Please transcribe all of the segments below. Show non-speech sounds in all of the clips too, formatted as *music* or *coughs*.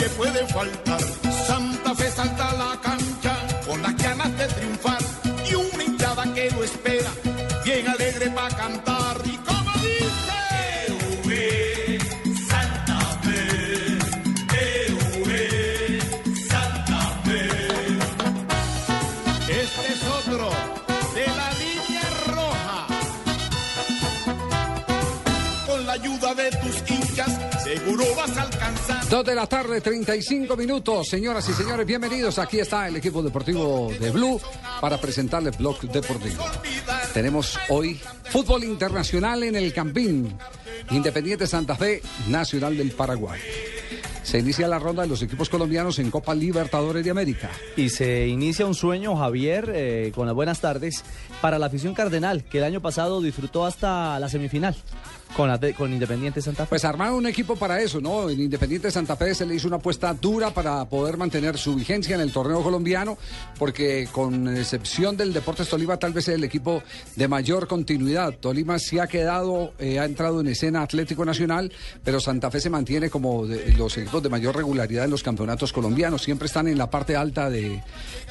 Nadie puede faltar. Santa Fe salta la Dos de la tarde, 35 minutos. Señoras y señores, bienvenidos. Aquí está el equipo deportivo de Blue para presentarles Blog Deportivo. Tenemos hoy fútbol internacional en el Campín. Independiente Santa Fe, Nacional del Paraguay. Se inicia la ronda de los equipos colombianos en Copa Libertadores de América. Y se inicia un sueño, Javier, eh, con las buenas tardes, para la afición cardenal, que el año pasado disfrutó hasta la semifinal con, con Independiente Santa Fe. Pues armaron un equipo para eso, ¿no? En Independiente Santa Fe se le hizo una apuesta dura para poder mantener su vigencia en el torneo colombiano, porque con excepción del Deportes Tolima, tal vez es el equipo de mayor continuidad. Tolima sí ha quedado, eh, ha entrado en escena Atlético Nacional, pero Santa Fe se mantiene como los equipos de mayor regularidad en los campeonatos colombianos. Siempre están en la parte alta de,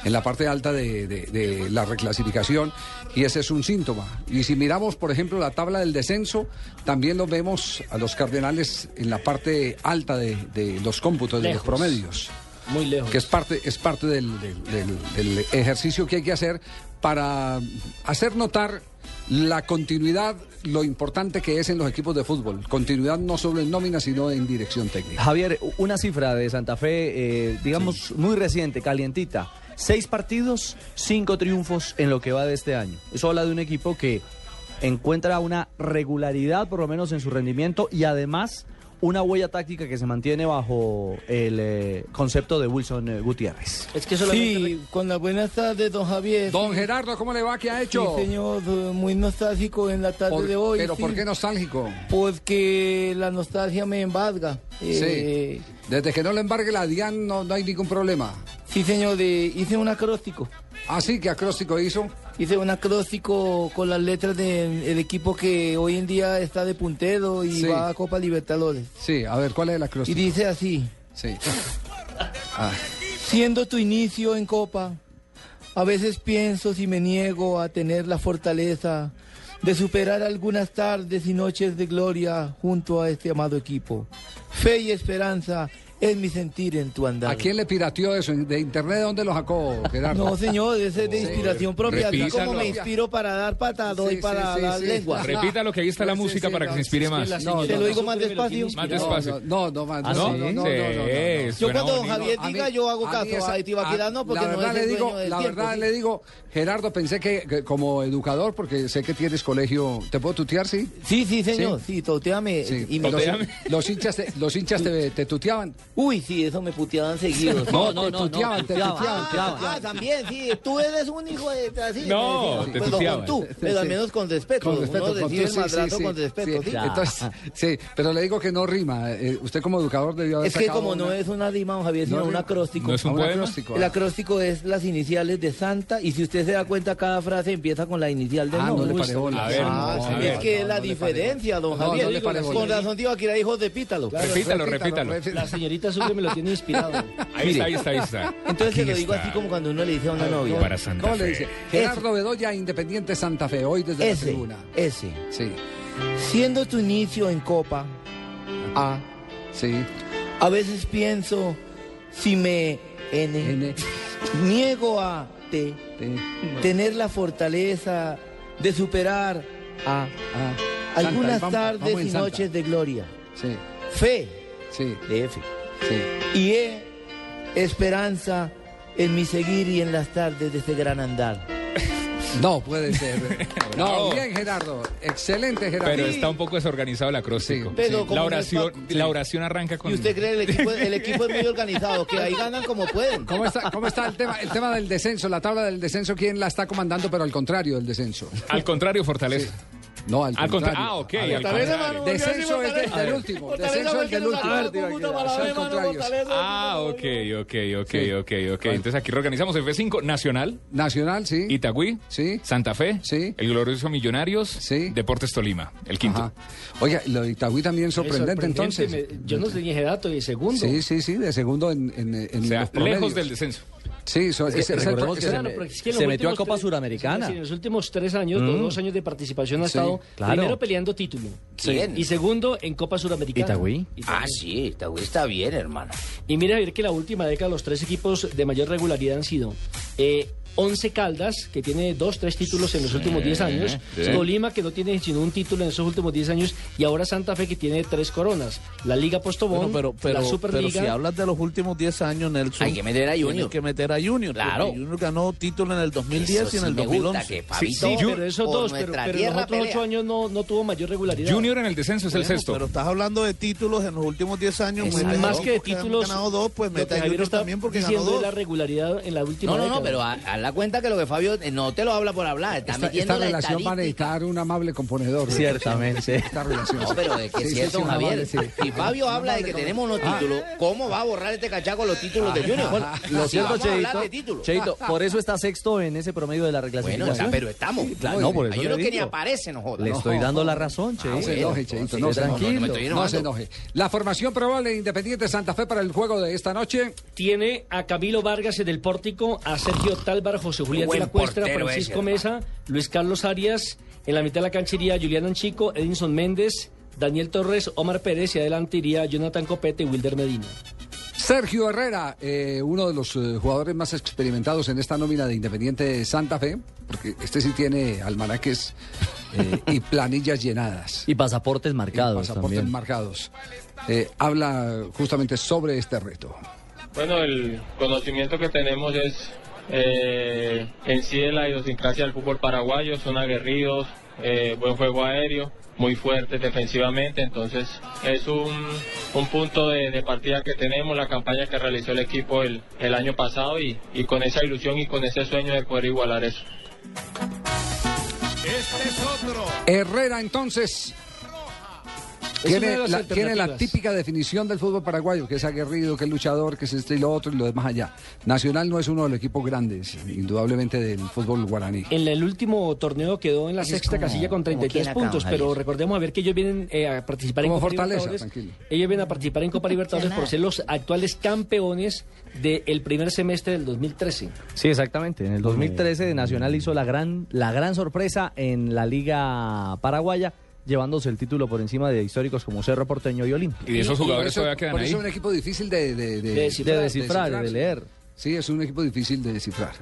en la parte alta de- de la reclasificación, y ese es un síntoma. Y si miramos, por ejemplo, la tabla del descenso, también lo vemos a los Cardenales en la parte alta de, de los cómputos, de los promedios. Muy lejos. Que es parte, es parte del, del- del- del ejercicio que hay que hacer para hacer notar la continuidad, lo importante que es en los equipos de fútbol. Continuidad no solo en nómina, sino en dirección técnica. Javier, una cifra de Santa Fe, eh, digamos, muy reciente, calientita. Seis partidos, cinco triunfos en lo que va de este año. Eso habla de un equipo que encuentra una regularidad, por lo menos en su rendimiento, y además una huella táctica que se mantiene bajo el eh, concepto de Wilson eh, Gutiérrez. Es que solamente Sí, con las buenas tardes, don Javier. Don Gerardo, ¿cómo le va? ¿Qué ha hecho? Sí, señor, muy nostálgico en la tarde Por- de hoy. pero sí, ¿por qué nostálgico? Porque la nostalgia me embarga. Eh, Sí. Desde que no le embargue la DIAN no, no hay ningún problema. sí, señor, eh, hice un acróstico. Ah, sí, ¿qué acróstico hizo? Hice un acróstico con las letras del equipo que hoy en día está de puntero y Sí. va a Copa Libertadores. Sí, a ver, ¿cuál es el Y acróstico? dice así. Sí. Ah, *laughs* Siendo tu inicio en Copa, a veces pienso si me niego a tener la fortaleza de superar algunas tardes y noches de gloria junto a este amado equipo. Fe y esperanza es mi sentir en tu andar. ¿A quién le pirateó eso? ¿De internet de dónde lo sacó, Gerardo? No, señor, ese es de *laughs* inspiración propia. Como Repítalo. me inspiro para dar patada, doy Sí, para sí, sí, dar sí. lengua. Repita lo que ahí está la música sí, para que no, se inspire más. No, ¿Te no, lo digo más despacio? Más No, despacio. No, no, man, ¿Ah, no, sí? no, no, no, Sí, no, no, no. Yo cuando don. Javier diga, yo hago caso. A Tibaquirá no, porque la no es le digo, La verdad le digo, Gerardo, pensé que, como educador, porque sé que tienes colegio, ¿te puedo tutear, sí? Sí, sí, señor. Sí, toteame. Sí. Y me- Los, Tuteame. los hinchas, te, los hinchas te, te tuteaban. Uy, sí, eso me puteaban seguido. *laughs* No, no, te no, no, tuteaban, te tuteaban. Ah, también, sí, tú eres un hijo de... Así, No, te Pues, tuteaban. con tú, pero al menos con respeto. Con respeto, Uno con decide tú, el madrazo con respeto, ¿sí? Entonces, sí, pero le digo que no rima. Eh, usted como educador debió haber Es que como no es una rima, don Javier, No sino un acróstico. No es un acróstico. El acróstico es las iniciales de Santa y si usted se da cuenta cada frase empieza con la inicial del Ah, no nombre. le paré bola. A ver, Ah, no, sí, a ver. es que es no, la no diferencia, don No, Javier. no le bola. Con razón tío, aquí era hijo de Pítalo. Repítalo, repítalo. La señorita Sucre me lo tiene inspirado. Ahí está, ahí está, ahí está. Entonces se Aquí lo digo está. así como cuando uno le dice a una novia. Para Santa ¿Cómo le Fe. dice? Gerardo Bedoya, Independiente Santa Fe, hoy desde la tribuna. ese. Sí, Siendo tu inicio en Copa A, sí. a veces pienso si me N, N, niego a T, T, tener la fortaleza de superar a A. algunas Santa, vamos- tardes vamos y Santa. noches de gloria. Sí, Fe sí, de F. sí. Y E, esperanza en mi seguir y en las tardes de este gran andar. *laughs* No puede ser. *laughs* No, bien, Gerardo. Excelente, Gerardo. Pero está un poco desorganizado el acróstico. Sí, Pero como la no oración, la oración arranca con. Y usted cree el equipo, el equipo es muy *laughs* organizado, que ahí ganan como pueden. ¿Cómo está, ¿Cómo está el tema, el tema del descenso? La tabla del descenso, ¿quién la está comandando? Pero al contrario del descenso. Al contrario, Fortaleza. No, al Al contra- contrario. Ah, ok, A ver, al contrario. Descenso es del, del último. Descenso es del último. Es al contrario. Ah, ok, ok, ok, ok, ok. Entonces aquí reorganizamos F5, Nacional, Nacional, sí. Itagüí, Sí. Santa Fe, Sí. el glorioso Millonarios, Sí. Deportes Tolima, el quinto. Ajá. Oiga, lo de Itagüí también sorprendente, entonces. me- yo no tenía ese dato y segundo. Sí, sí, sí, de segundo en, en, en O sea, los promedios. lejos del descenso. Sí, so- Es recordemos que Claro, es que en se metió a Copa tres- Suramericana. sí, en los últimos tres años, los dos años de participación ha Sí, estado claro. primero peleando título. ¿Quién? Y segundo en Copa Suramericana. Itagüí. Ah, sí, está, está bien, hermano. Y mira, ver que la última década los tres equipos de mayor regularidad han sido eh, Once Caldas, que tiene dos, tres títulos en los últimos 10 años, sí. Tolima, que no tiene sino un título en esos últimos 10 años, y ahora Santa Fe, que tiene tres coronas, la Liga Postobón, Bueno, pero, pero, la pero Superliga. si hablas de los últimos 10 años, Nelson. Hay que meter a Junior. tienes que meter a Junior. Claro. Junior ganó título en el 2010 Eso y en sí el me gusta, 2011. que Sí, sí, pero esos dos, pero, pero en los otros pelea. ocho años no, no tuvo mayor regularidad. Junior en el descenso es el Bueno, sexto. Pero estás hablando de títulos en los últimos 10 años. Es a más dos, que de títulos. ganado dos, pues a Javier Junior también porque ganó dos. de la regularidad en la última No, no, no, pero haz haz la cuenta que lo que Fabio eh, no te lo habla por hablar, está esta, metiendo esta la relación va a necesitar un amable componedor. Ciertamente. Esta relación. No, pero es que Sí, es sí, cierto, sí, un Javier. amable, sí. Si Fabio habla de que tenemos unos títulos, ¿cómo va a borrar este cachaco los títulos de Junior? Bueno, lo Si cierto, Cheito. Cheito, por eso está sexto en ese promedio de la Bueno, reclasificación. o sea, pero estamos. Claro, no, por eso Hay le uno que ni aparece, no joda. Le estoy dando la razón, Cheito. No se bueno, enoje, Cheito, sí, no se tranquilo. No se enoje. La formación probable de Independiente Santa Fe para el juego de esta noche. Tiene a Camilo Vargas en el pórtico, a Sergio José Julián de la Cuestra, Francisco ese, Mesa, Luis Carlos Arias. En la mitad de la cancha iría Julián Anchico, Edinson Méndez, Daniel Torres, Omar Pérez y adelante iría Jonathan Copete y Wilder Medina. Sergio Herrera, eh, uno de los eh, jugadores más experimentados en esta nómina de Independiente Santa Fe, porque este sí tiene almanaques eh, y *laughs* planillas llenadas. Y pasaportes marcados pasaportes también. marcados. Eh, habla justamente sobre este reto. Bueno, el conocimiento que tenemos es eh, en sí la idiosincrasia del fútbol paraguayo, son aguerridos, eh, buen juego aéreo, muy fuertes defensivamente, entonces es un, un punto de, de partida que tenemos, la campaña que realizó el equipo el, el año pasado y, y con esa ilusión y con ese sueño de poder igualar eso. Este es otro. Herrera entonces tiene la, tiene la típica definición del fútbol paraguayo, que es aguerrido, que es luchador, que es este y lo otro y lo demás allá. Nacional no es uno de los equipos grandes, indudablemente, del fútbol guaraní. En el último torneo quedó en la sexta como- casilla con como 33 quién acá, puntos, pero recordemos a ver que ellos vienen eh, a participar en Copa Fortaleza, Libertadores. Ellos vienen a participar en Copa Libertadores por ser los actuales campeones del primer semestre del 2013. Sí, exactamente. En el 2013 Nacional hizo la gran, la gran sorpresa en la Liga Paraguaya, llevándose el título por encima de históricos como Cerro Porteño y Olimpia. Y de esos jugadores eso, todavía quedan por ahí. eso es un equipo difícil de, de, De descifrar, De descifrar, de leer. Sí, es un equipo difícil de descifrar.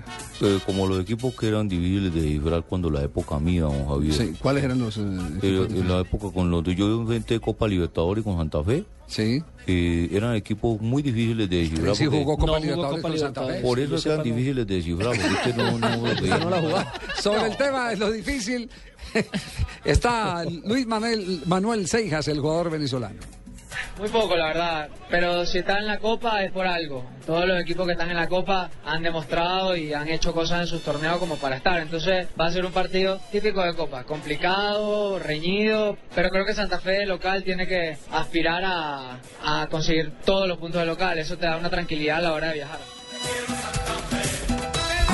Eh, como los equipos que eran difíciles de descifrar cuando la época mía, don Javier. Sí, ¿Cuáles eran los eh, Eh, equipos en la época con los de yo inventé Copa Libertadores con Santa Fe, Sí, eh, eran equipos muy difíciles de descifrar. sí jugó Copa No jugó Libertadores Copa con Santa Fe. Por eso eran difíciles de descifrar, porque usted no, no, lo veía. *laughs* No la jugaba. Sobre el tema de lo difícil, *laughs* está Luis Manuel, Manuel Seijas, el jugador venezolano. Muy poco, la verdad. Pero si está en la Copa es por algo. Todos los equipos que están en la Copa han demostrado y han hecho cosas en sus torneos como para estar. Entonces va a ser un partido típico de Copa. Complicado, reñido. Pero creo que Santa Fe local tiene que aspirar a, a conseguir todos los puntos de local. Eso te da una tranquilidad a la hora de viajar.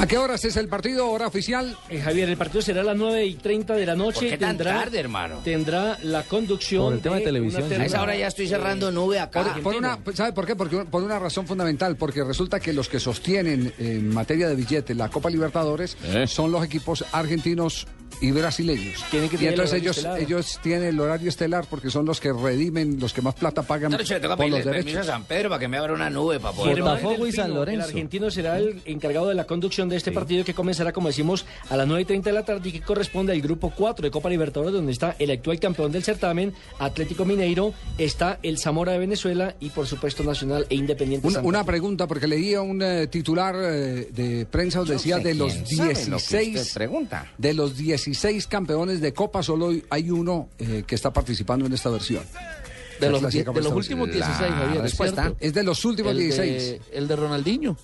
¿A qué horas es el partido? ¿Hora oficial? Eh, Javier, el partido será a las 9 y 30 de la noche. ¿Por qué tan tendrá, tarde, hermano? Tendrá la conducción. Por el tema de televisión, A esa hora ya estoy cerrando nube acá. Por, por una, ¿Sabe por qué? Porque por una razón fundamental, porque resulta que los que sostienen en materia de billetes la Copa Libertadores son los equipos argentinos y brasileños. Tienen que y el entonces ellos, estelar. ellos tienen el horario estelar porque son los que redimen, los que más plata pagan por los permiso a derechos. San Pedro para que me abra una nube para poder. Botafogo y San Lorenzo. El argentino será el encargado de la conducción de este partido que comenzará, como decimos, a las 9 y 30 de la tarde y que corresponde al grupo 4 de Copa Libertadores, donde está el actual campeón del certamen, Atlético Mineiro, está el Zamora de Venezuela y, por supuesto, Nacional e Independiente. Una, pregunta, porque leía un eh, titular eh, de prensa donde decía sé de los quién sabe lo que usted 16 pregunta. de los 16 campeones de Copa solo hay uno eh, que está participando en esta versión. De los, de los últimos La 16, Javier, ¿es respuesta. Es de los últimos el 16. De, el de Ronaldinho.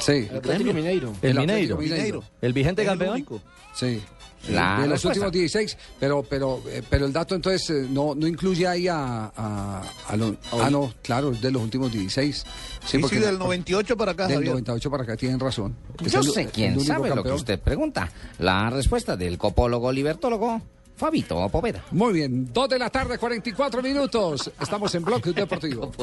Sí. El Atlético Mineiro. El Mineiro. El vigente el campeón. único. Sí. La de los respuesta. últimos 16, pero pero eh, pero el dato entonces eh, no no incluye ahí a, a, a lo- ah no, claro, de los últimos 16. Sí, porque sí, del la- 98 para acá, del Javier. 98 para acá tienen razón. Yo el- sé quién sabe lo que campeón. usted pregunta. La respuesta del copólogo libertólogo, Fabito Poveda. Muy bien, 2 de la tarde, 44 minutos. Estamos en Bloque Deportivo. *laughs* Se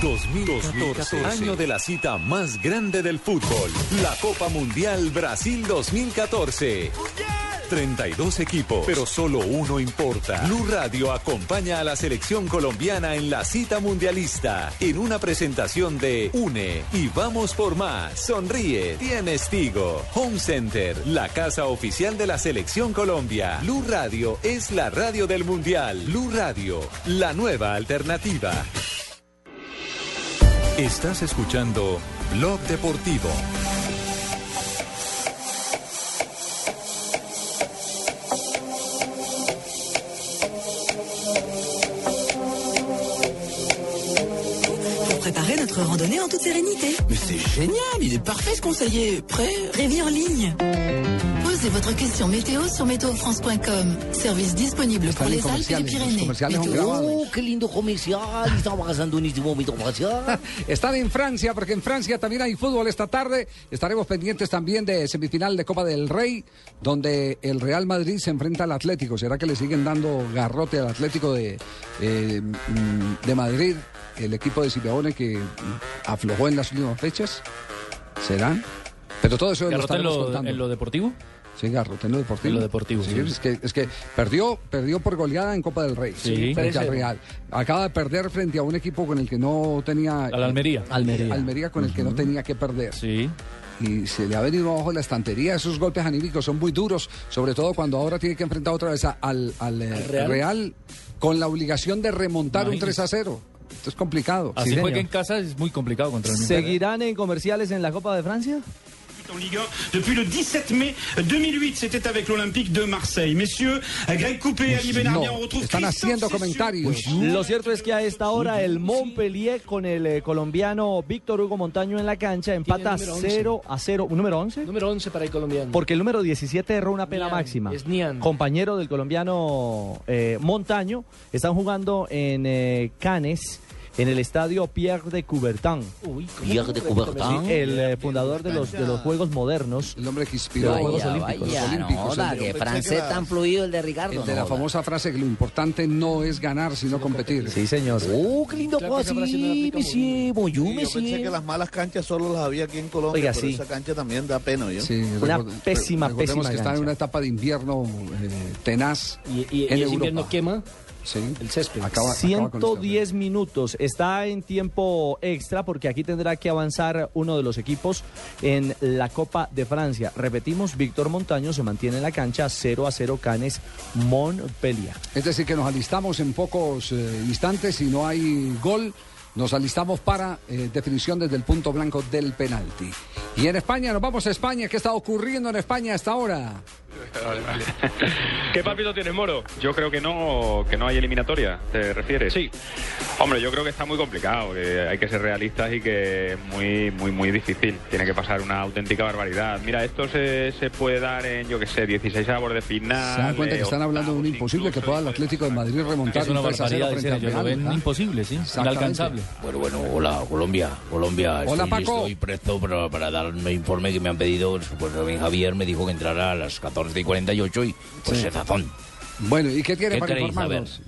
2014, año de la cita más grande del fútbol, la Copa Mundial Brasil 2014. 32 equipos, pero solo uno importa. Blue Radio acompaña a la selección colombiana en la cita mundialista en una presentación de Une y vamos por más. Sonríe, tienes Tigo. Home Center, la casa oficial de la selección Colombia. Blue Radio es la radio del mundial. Blue Radio, la nueva alternativa. Estás escuchando Blog Deportivo. Pour préparer notre randonnée en toute sérénité. Mais c'est génial, il est parfait ce conseiller. Prêt? Prévis en ligne. Posez votre question météo sur météofrance.com. Service disponible pour les Alpes et les Pyrénées. Oh, qué lindo comercial. Estamos pasando momento comercial. *laughs* Están en Francia, porque en Francia también hay fútbol esta tarde. Estaremos pendientes también de semifinal de Copa del Rey, donde el Real Madrid se enfrenta al Atlético. ¿Será que le siguen dando garrote al Atlético de, eh, mm, de Madrid, el equipo de Simeone que aflojó en las últimas fechas? ¿Será? Pero todo eso lo ¿Garrote en estaremos lo, contando. en lo deportivo? Sí, garrote en lo deportivo. En lo deportivo, Sí, sí. Es, que, es que perdió, perdió por goleada en Copa del Rey. Sí. Frente al 3-0. Real. Acaba de perder frente a un equipo con el que no tenía... Al Almería. Almería. Almería con el que no tenía que perder. Sí. Y se le ha venido abajo la estantería. Esos golpes anímicos son muy duros, sobre todo cuando ahora tiene que enfrentar otra vez a- al, al, eh, Real? Real? con la obligación de remontar un Imagínese. 3 a 0. Esto es complicado. Así Sí, juega señor. en casa es muy complicado contra el mismo. ¿Seguirán en comerciales en la Copa de Francia? En Ligue 1 depuis le 17 mai 2008. C'était avec l'Olympique de Marseille. Messieurs, Greg Coupé, Ali Benarbia, on retrouve Están haciendo comentarios. Lo cierto es que a esta hora el Montpellier con el eh, colombiano Víctor Hugo Montaño en la cancha empata número 11. 0 a 0. ¿Número 11? Número 11 para el colombiano. Porque el número 17 erró una pena Nian, máxima. es Nian. Compañero del colombiano eh, Montaño. Están jugando en eh, Cannes. En el estadio Pierre de Coubertin. Pierre de Coubertin. Sí, el eh, fundador de los, de los Juegos Modernos. El hombre que inspiró los Juegos Vaya, Olímpicos. vaya, Olímpicos, no, que pensé francés tan fluido el de Ricardo. El de no la famosa frase que lo importante no es ganar, sino competir. Sí, señor. Oh, qué lindo Claro aplica monsieur, bonjour, Sí, yo pensé monsieur. que las malas canchas solo las había aquí en Colombia, Oiga, pero sí. esa cancha también da pena, ¿yo? Sí, Una pésima, pésima que está en cancha. una etapa de invierno eh, tenaz Y, y- ese invierno quema Sí. el césped. Acaba- acaba con esto. 110 minutos. Está en tiempo extra porque aquí tendrá que avanzar uno de los equipos en la Copa de Francia. Repetimos, Víctor Montaño se mantiene en la cancha 0 a 0 Canes Montpellier. Es decir, que nos alistamos en pocos eh, instantes. Si no hay gol, nos alistamos para eh, definición desde el punto blanco del penalti. Y en España, nos vamos a España. ¿Qué está ocurriendo en España hasta ahora? *laughs* ¿Qué papito tienes, Moro? Yo creo que no, que no hay eliminatoria, ¿te refieres? Sí. Hombre, yo creo que está muy complicado, que hay que ser realistas y que es muy, muy, muy difícil. Tiene que pasar una auténtica barbaridad. Mira, esto se, se puede dar en, yo qué sé, 16 avos de final. Se dan cuenta que están hablando de un imposible que pueda el Atlético de Madrid remontar Es una un 3 a 0 barbaridad, frente en al lo ven imposible, sí, inalcanzable. Bueno, bueno, hola, Colombia. Colombia, Hola, estoy Paco. listo y presto para, para darme informe que me han pedido. Pues Javier me dijo que entrara a las 14 y 48 y pues Sí. ese razón. Bueno, ¿y qué tiene ¿Qué para informarnos?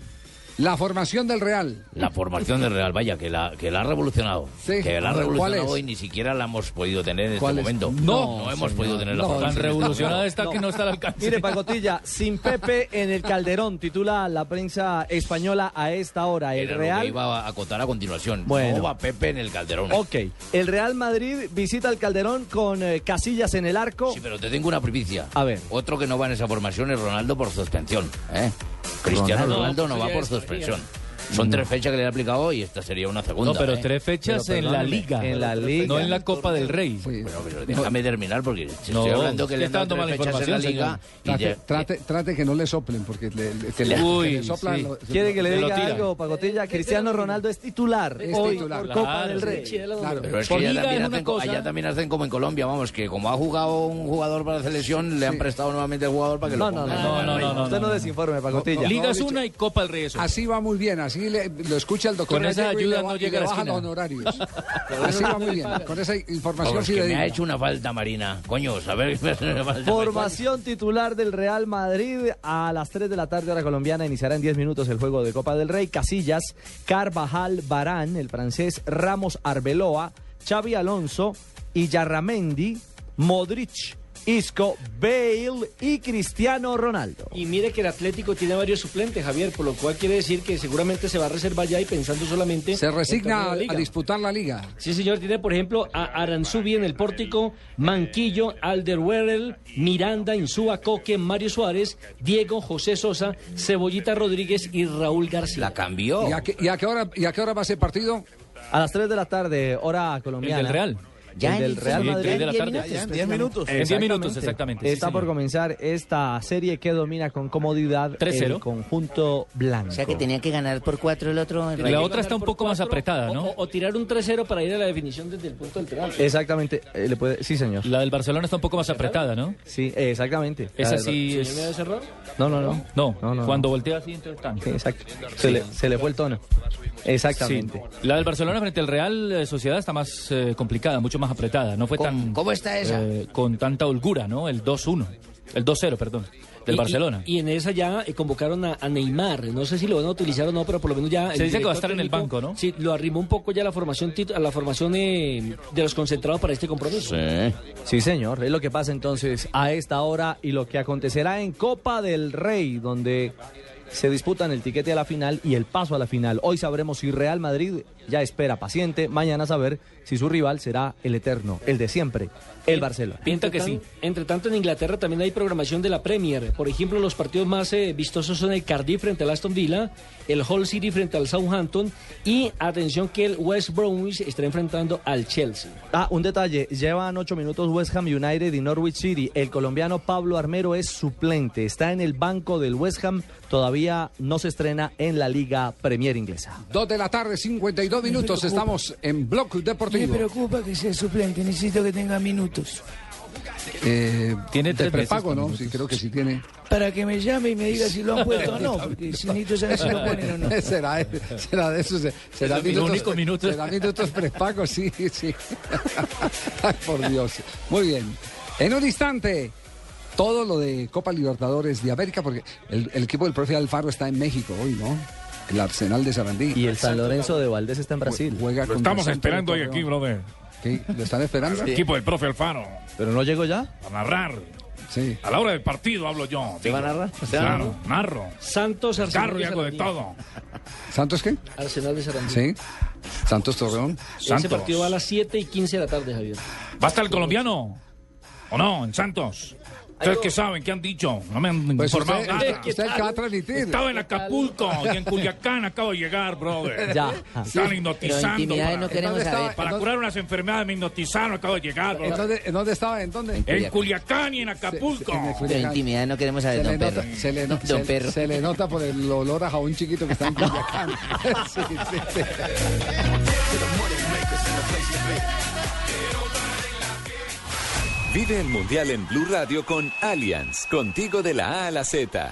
La formación del Real. La formación del Real, vaya, que la, que la ha revolucionado. Sí. Que la ha ¿Cuál revolucionado y ni siquiera la hemos podido tener en este momento. No, no hemos señor, podido tener la no. formación. Tan revolucionada *laughs* está No. que no está al alcance. Mire, Pacotilla, sin Pepe en el Calderón, titula la prensa española a esta hora. El Era lo que Real. iba a acotar a continuación. Bueno. No va Pepe en el Calderón. Ok, el Real Madrid visita el Calderón con eh, Casillas en el arco. Sí, pero te tengo una primicia. A ver. Otro que no va en esa formación es Ronaldo por suspensión. ¿eh? Cristiano Ronaldo. Ronaldo no va por suspensión. Son tres fechas que le han aplicado y esta sería una segunda. No, pero ¿eh? tres fechas Pero en la liga. en la liga. No en la Copa del Rey. Sí. Bueno, pero déjame terminar porque No, estoy hablando que le han está dado dando tres mala fechas en la información, liga y Trate, trate, trate que no le soplen, porque le, le- que le- Uy, que le soplan sí. lo- ¿Quiere que le diga algo, Pacotilla? Cristiano Ronaldo es titular Es hoy titular. por Claro, Copa del sí. Rey. Claro. Pero es Por que allá también, hacen, co- cosa- allá también hacen como en Colombia, vamos, que como ha jugado un jugador para la selección, le han prestado nuevamente el jugador para que No, lo no, ponga. no, No, no, no, no, no, Usted no desinforme, Pacotilla. Liga es una y Copa del Rey es otra. Así va muy bien, así le- lo escucha el doctor Con esa Gallego y ayuda le no y llega le a la bajan los esquina. honorarios. *laughs* Así va muy bien, con esa información Vamos, que *laughs* me ha hecho una falta, Marina. Coño, saber. Formación titular del Real Madrid a las 3 de la tarde hora colombiana iniciará en 10 minutos el juego de Copa del Rey. Casillas, Carvajal, Barán, el francés Ramos Arbeloa, Xavi Alonso, Iyarramendi, Modric, Isco, Bale y Cristiano Ronaldo. Y mire que el Atlético tiene varios suplentes, Javier, por lo cual quiere decir que seguramente se va a reservar ya y pensando solamente. Se en resigna a, a disputar la liga. Sí, señor, tiene por ejemplo a Aranzubi en el pórtico, Manquillo, Alderweireld, Miranda, Insúa, Coque, Mario Suárez, Diego, José Sosa, Cebollita Rodríguez y Raúl García. La cambió. ¿Y a, qué, y a qué hora, ¿Y a qué hora va ese partido? A las 3 de la tarde, hora colombiana. El del Real. Ya el del Real Sí, Madrid. de la tarde. Ya en 10 minutos. En 10 minutos, exactamente. sí, Está por señor. comenzar esta serie que domina con comodidad 3-0. el conjunto blanco. O sea que tenía que ganar por cuatro el otro. Y la otra está un poco más apretada, ¿no? O, o tirar un 3-0 para ir a la definición desde el punto del penal. Exactamente, eh, le puede... sí señor. La del Barcelona está un poco más apretada, ¿no? Sí, exactamente. Esa sí es... ¿Tiene ese error? No, no, no. No, No, no, cuando no. voltea así, entonces tan. Sí, exacto. Se, le, se le fue el tono. Exactamente. Sí. La del Barcelona frente al Real eh, Sociedad está más eh, complicada, mucho más apretada. No fue ¿Cómo- tan. cómo está esa? eh, con tanta holgura, ¿no? El 2-1. El 2-0, perdón. Del Y- Barcelona. Y, y en esa ya eh, convocaron a, a Neymar. No sé si lo van a utilizar o no, pero por lo menos ya. Se dice que va a estar en el banco, ¿no? Sí, lo arrimó un poco ya la formación a la formación eh, de los concentrados para este compromiso. Sí, señor. Es lo que pasa entonces a esta hora y lo que acontecerá en Copa del Rey, donde se disputan el tiquete a la final y el paso a la final. Hoy sabremos si Real Madrid ya espera paciente. Mañana saber si su rival será el eterno, el de siempre, el Barcelona. Pinta que sí. Entre tanto, en Inglaterra también hay programación de la Premier. Por ejemplo, los partidos más eh, vistosos son el Cardiff frente al Aston Villa, el Hull City frente al Southampton y atención que el West Bromwich estará enfrentando al Chelsea. Ah, un detalle. Llevan ocho minutos West Ham United y Norwich City. El colombiano Pablo Armero es suplente. Está en el banco del West Ham. Todavía no se estrena en la Liga Premier Inglesa. Dos de la tarde, 52 minutos. Estamos en Block Me Deportivo. preocupa que sea suplente, necesito que tenga minutos. Eh, Tiene tres prepago, ¿no? Sí, creo que sí tiene. Para que me llame y me diga si lo han puesto o no, *laughs* porque si necesito saber si lo ponen o no. *laughs* será, será de esos. Será Esos únicos minutos. Será minutos prepagos, sí, sí. *laughs* Ay, por Dios. Muy bien. En un instante, todo lo de Copa Libertadores de América, porque el, el equipo del profe Alfaro está en México hoy, ¿no? El Arsenal de Sarandí. Y el San Lorenzo de Valdés está en Brasil. Juega Lo estamos esperando hoy aquí, brother. ¿Qué? ¿Lo están esperando? El equipo del profe Alfaro. ¿Pero no llegó ya? A narrar. Sí. A la hora del partido hablo yo. ¿Te va a narrar? ¿Usted va a Claro, narro. Santos Arsenal Carro y hago de todo. ¿Santos qué? Arsenal de Sarandí. Sí. Santos Torreón. Ese Santos. partido va a las 7 y 15 de la tarde, Javier. ¿Va a estar el colombiano? ¿O no? En Santos. ¿Ustedes qué saben? ¿Qué han dicho? No me han Pues informado usted, nada. usted transmitir. Estaba en Acapulco y en Culiacán acabo de llegar, brother. *laughs* Ya. Están Sí. hipnotizando. Para, no queremos saber. para curar unas enfermedades me hipnotizaron, acabo de llegar, ¿En brother. dónde, en dónde estaba? ¿En dónde? En Culiacán y en Acapulco. En Pero Culiacán. intimidad no queremos Se saber, le, don nota, Perro. se, le no- Don se- Perro. se le nota por el olor a jabón chiquito que está en *laughs* Culiacán. *laughs* Sí, sí, sí. Vive el Mundial en Blue Radio con Allianz, contigo de la A a la Z.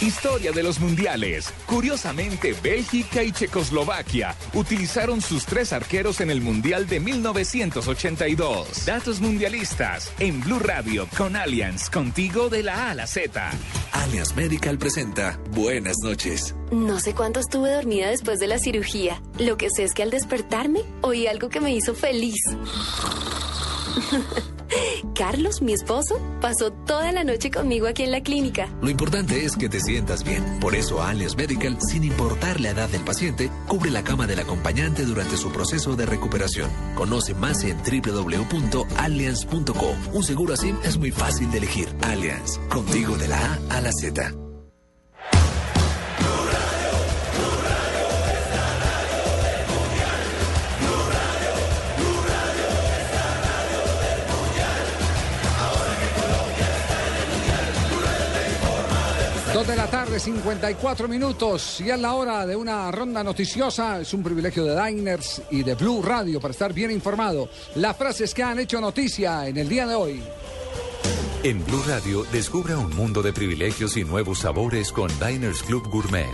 Historia de los mundiales. Curiosamente, Bélgica y Checoslovaquia utilizaron sus tres arqueros en el Mundial de 1982. Datos mundialistas en Blue Radio con Allianz, contigo de la A a la Z. Allianz Medical presenta Buenas noches. No sé cuánto estuve dormida después de la cirugía. Lo que sé es que al despertarme oí algo que me hizo feliz. *laughs* *laughs* Carlos, mi esposo, pasó toda la noche conmigo aquí en la clínica. Lo importante es que te sientas bien. Por eso Allianz Medical, sin importar la edad del paciente, cubre la cama del acompañante durante su proceso de recuperación. Conoce más en www.allianz.co. Un seguro así es muy fácil de elegir. Allianz, contigo de la A a la Z. Dos de la tarde, 54 minutos. Y es la hora de una ronda noticiosa. Es un privilegio de Diners y de Blue Radio para estar bien informado. Las frases que han hecho noticia en el día de hoy. En Blue Radio, descubra un mundo de privilegios y nuevos sabores con Diners Club Gourmet.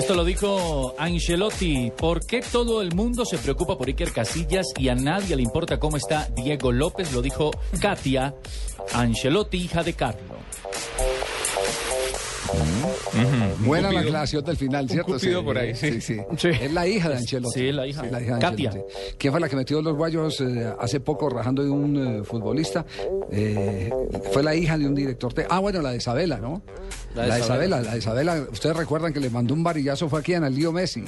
Esto lo dijo Ancelotti. ¿Por qué todo el mundo se preocupa por Iker Casillas y a nadie le importa cómo está Diego López? Lo dijo Katia Ancelotti, hija de Carlo. Buena la aclaración del final, Un ¿cierto? cupido por ahí, sí. sí. Sí. Es la hija de Ancelotti. Sí, la hija. de Katia. Ancelotti. ¿Quién fue la que metió los guayos eh, hace poco rajando de un eh, futbolista? Eh, fue la hija de un director. te- Ah, bueno, la de Isabela, ¿no? La La de de, Isabela. Isabela. La de Isabela. Ustedes recuerdan que le mandó un varillazo, fue aquí en el lío Messi.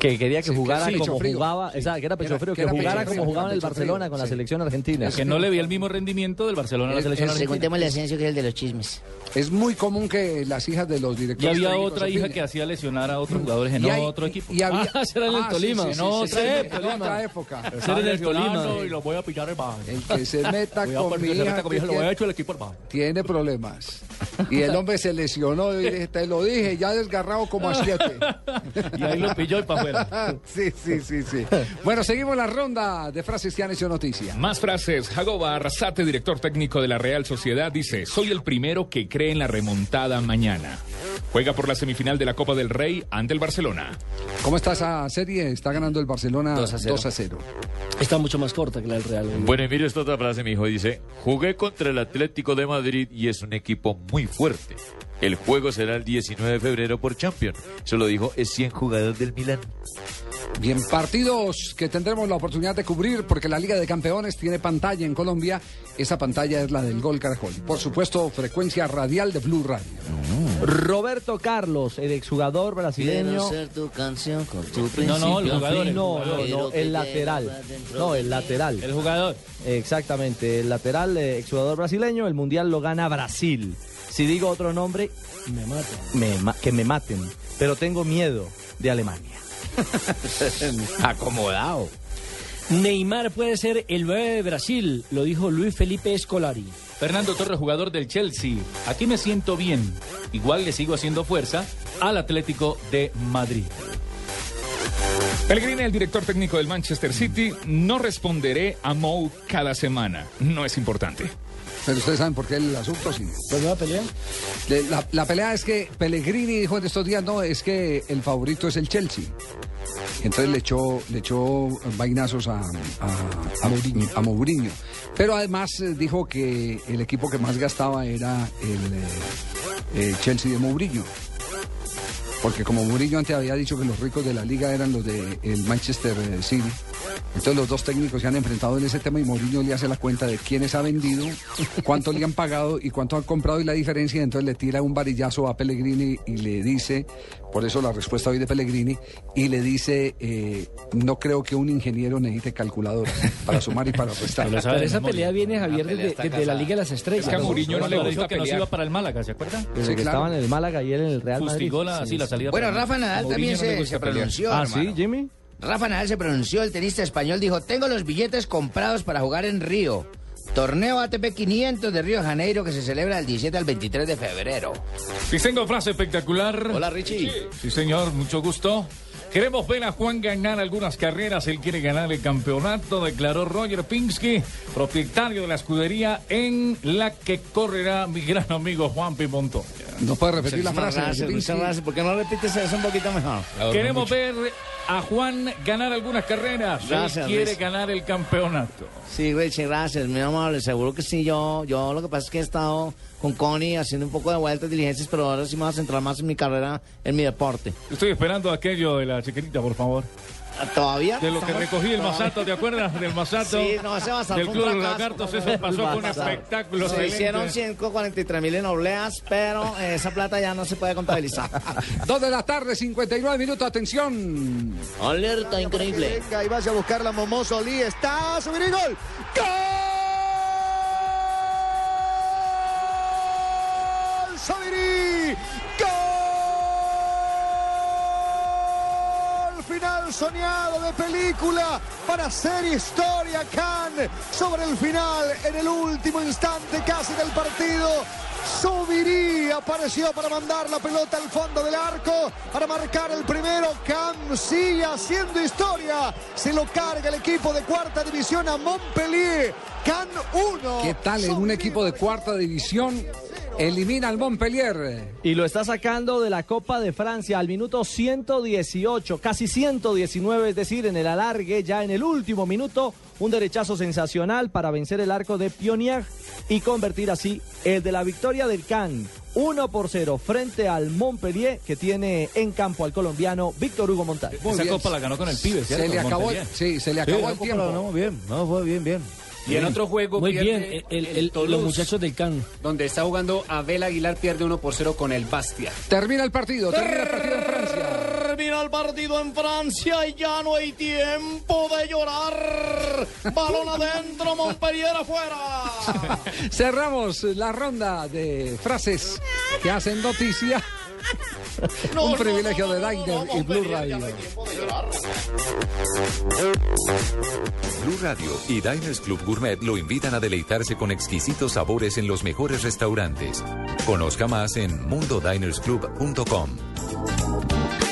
Que quería que Sí, jugara sí, como jugaba, exacto, que era pecho frío, que que, era jugara como frío, jugaba en el pecho frío, Barcelona con la sí. selección argentina. Que no le vi el mismo rendimiento del Barcelona a la selección argentina. Preguntémosle a Asensio que es el de los chismes. Es muy común que las hijas de los Y directores. había técnicos otra hija que hacía lesionar a otros jugadores en Y hay- otro equipo. y había- *laughs* Ah, será en el Ah, sí, Tolima. sí, sí, no, sí, sé, sí, en Tolima. otra época. Ser en el Tolima. Y lo voy a pillar el baño. *laughs* El que se meta con mi hija meta con mi que hija, lo voy a echar el equipo al baño. tiene problemas. Y el hombre se lesionó y dije, te lo dije, ya desgarrado como a siete. Y ahí lo pilló y para afuera. *laughs* Sí, sí, sí, sí. Bueno, seguimos la ronda de frases que han hecho noticia. Más frases. Jagoba Arrasate, director técnico de la Real Sociedad, dice: Soy el primero que cree en la remontada mañana. Juega por la semifinal de la Copa del Rey ante el Barcelona. ¿Cómo está esa serie? Está ganando el Barcelona 2 a 0. 2 a 0. Está mucho más corta que la del Real. Bueno, y mire esta otra frase, mi hijo. Dice, jugué contra el Atlético de Madrid y es un equipo muy fuerte. El juego será el 19 de febrero por Champions. Eso lo dijo es 100 jugadores del Milan. Bien, partidos que tendremos la oportunidad de cubrir porque la Liga de Campeones tiene pantalla en Colombia. Esa pantalla es la del Gol Caracol. Por supuesto, frecuencia radial de Blue Radio. Roberto Carlos, el exjugador brasileño. Quiero ser tu canción con tu No, no, el jugador. No, no, no, el te lateral. No, el lateral. El jugador. Exactamente, el lateral, eh, exjugador brasileño. El mundial lo gana Brasil. Si digo otro nombre, Me mata. me ma- que me maten. Pero tengo miedo de Alemania. *laughs* Acomodado. Neymar puede ser el 9 de Brasil, lo dijo Luis Felipe Escolari. Fernando Torres, jugador del Chelsea. Aquí me siento bien. Igual le sigo haciendo fuerza al Atlético de Madrid. Pellegrini, el director técnico del Manchester City, no responderé a Mou cada semana. No es importante. Pero ustedes saben por qué el asunto, sí. ¿Pues la pelea? Le- La, la pelea es que Pellegrini dijo en estos días, no, es que el favorito es el Chelsea. Entonces le echó, le echó vainazos a, a, a Mourinho. a Mourinho. Pero además eh, dijo que el equipo que más gastaba era el eh, eh, Chelsea de Mourinho. Porque como Mourinho antes había dicho que los ricos de la liga eran los del Manchester eh, City, entonces los dos técnicos se han enfrentado en ese tema y Mourinho le hace la cuenta de quiénes ha vendido, cuánto le han pagado y cuánto han comprado y la diferencia, entonces le tira un varillazo a Pellegrini y le dice, por eso la respuesta hoy de Pellegrini, y le dice, eh, no creo que un ingeniero necesite calculadora para sumar y para restar. Pero esa pelea viene, Javier, desde, desde la Liga de las Estrellas. Es que a ¿no? Mourinho no le gusta que no se pelear. iba iba para el Málaga, ¿se acuerdan? Desde que estaban en el Málaga y él en el Real Madrid. Fustigó la, sí, la salida. Bueno, Rafa Nadal también no se, pronunció. Ah, hermano. sí, Jimmy. Rafa Nadal se pronunció, el tenista español dijo, tengo los billetes comprados para jugar en Río. Torneo ATP 500 de Río de Janeiro que se celebra del 17 al 23 de febrero. Y tengo frase espectacular. Hola, Richie. Sí, señor, mucho gusto. Queremos ver a Juan ganar algunas carreras. Él quiere ganar el campeonato, declaró Roger Pinsky, propietario de la escudería en la que correrá mi gran amigo Juan Pimonto. No puede repetir la frase. gracias, muchas gracias. ¿Por qué no repites eso un poquito mejor? Queremos ver a Juan ganar algunas carreras. Gracias, Él quiere ganar el campeonato. Sí, Richie, gracias, muy amable. Seguro que sí, yo, yo lo que pasa es que he estado con Connie haciendo un poco de vueltas, diligencias, pero ahora sí me voy a centrar más en mi carrera, en mi deporte. Estoy esperando aquello de la chiquitita, por favor. ¿Todavía? De lo que recogí el. Masato, ¿te acuerdas del Masato? Sí, no, ese Masato Del Club de los. Lagartos, eso pasó con un espectáculo Se excelente. hicieron 143 mil en obleas, pero eh, esa plata ya no se puede contabilizar. *laughs* Dos de la tarde, 59 minutos, atención. Alerta increíble. Venga y vaya a buscar la Momoso Oli. Está a subir y gol. ¡Gol! Soñado de película para hacer historia Can sobre el final en el último instante casi del partido. Subirí apareció para mandar la pelota al fondo del arco para marcar el primero. Can sigue haciendo historia. Se lo carga el equipo de cuarta división a Montpellier. Can 1. ¿Qué tal en un equipo de cuarta división? Elimina al Montpellier. Y lo está sacando de la Copa de Francia al minuto 118, casi 119, es decir, en el alargue, ya en el último minuto, un derechazo sensacional para vencer el arco de Pionier y convertir así el de la victoria del Can. 1 por 0 frente al Montpellier que tiene en campo al colombiano Víctor Hugo Montal. Esa copa la ganó con el pibe, ¿cierto? Se le acabó, Montpellier. sí, se le acabó el tiempo. No, bien, no, fue bien, bien. Y en otro juego Muy pierde bien, el- el- el Toulouse. los muchachos del CAN. Donde está jugando Abel Aguilar, pierde 1 por 0 con el Bastia. Termina el partido, termina el partido en Francia. Termina el partido en Francia y ya no hay tiempo de llorar. Balón adentro, Montpellier afuera. *laughs* Cerramos la ronda de frases que hacen noticia. Un privilegio de Diner y Blue Radio. Blue Radio y Diners Club Gourmet lo invitan a deleitarse con exquisitos sabores en los mejores restaurantes. Conozca más en mundodinersclub.com.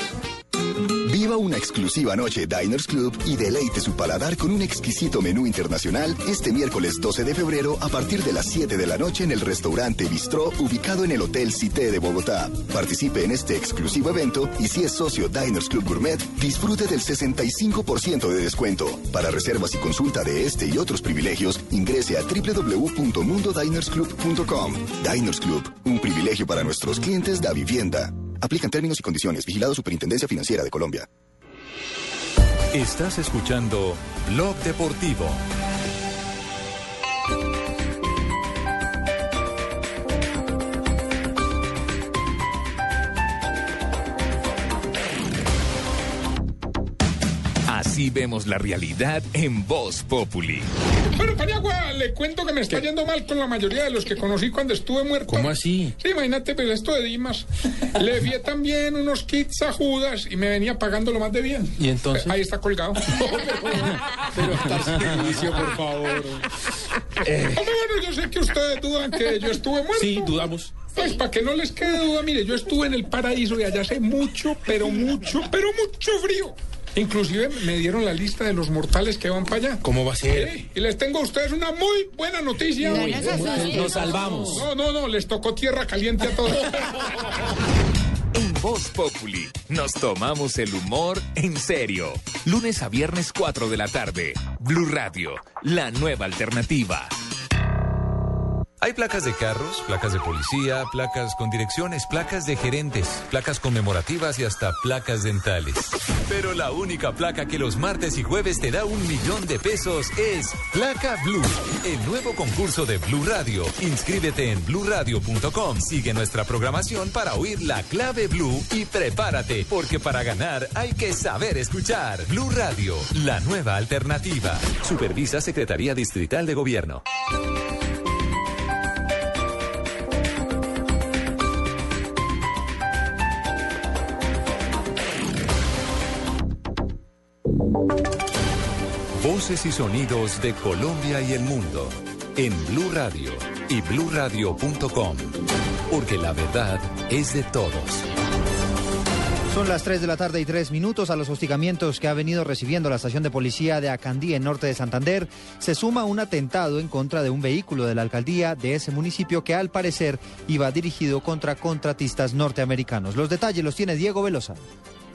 Viva una exclusiva noche Diners Club y deleite su paladar con un exquisito menú internacional este miércoles 12 de febrero a partir de las 7 de la noche en el restaurante Bistró ubicado en el Hotel Cité de Bogotá. Participe en este exclusivo evento y si es socio Diners Club Gourmet, disfrute del 65% de descuento. Para reservas y consulta de este y otros privilegios, ingrese a www.mundodinersclub.com. Diners Club, un privilegio para nuestros clientes da vivienda. Aplican términos y condiciones. Vigilado Superintendencia Financiera de Colombia. Estás escuchando Blog Deportivo. Así vemos la realidad en Voz Populi. Bueno, Paniagua, le cuento que me está yendo mal con la mayoría de los que conocí cuando estuve muerto. ¿Cómo así? Sí, imagínate, pero esto de Dimas. Le vi también unos kits a Judas y me venía pagando lo más de bien. ¿Y entonces? Ahí está colgado. *laughs* pero Tarcisio, por favor. Hombre, bueno, yo sé que ustedes dudan que yo estuve muerto. Sí, dudamos. Pues para que no les quede duda, mire, yo estuve en el paraíso y allá hace mucho, pero mucho, pero mucho frío. Inclusive me dieron la lista de los mortales que van para allá. ¿Cómo va a ser? Sí, y les tengo a ustedes una muy buena noticia. Uy, nos salvamos. No, no, no, les tocó tierra caliente a todos. *laughs* En Voz Populi nos tomamos el humor en serio. Lunes a viernes 4 de la tarde. Blue Radio, la nueva alternativa. Hay placas de carros, placas de policía, placas con direcciones, placas de gerentes, placas conmemorativas y hasta placas dentales. Pero la única placa que los martes y jueves te da un millón de pesos es Placa Blue, el nuevo concurso de Blue Radio. Inscríbete en bluradio.com, sigue nuestra programación para oír la clave Blue y prepárate, porque para ganar hay que saber escuchar. Blue Radio, la nueva alternativa. Supervisa Secretaría Distrital de Gobierno. Voces y sonidos de Colombia y el mundo en Blue Radio y bluradio.com, porque la verdad es de todos. Son las 3 de la tarde y 3 minutos a los hostigamientos que ha venido recibiendo la estación de policía de Acandí en norte de Santander. Se suma un atentado en contra de un vehículo de la alcaldía de ese municipio que al parecer iba dirigido contra contratistas norteamericanos. Los detalles los tiene Diego Velosa.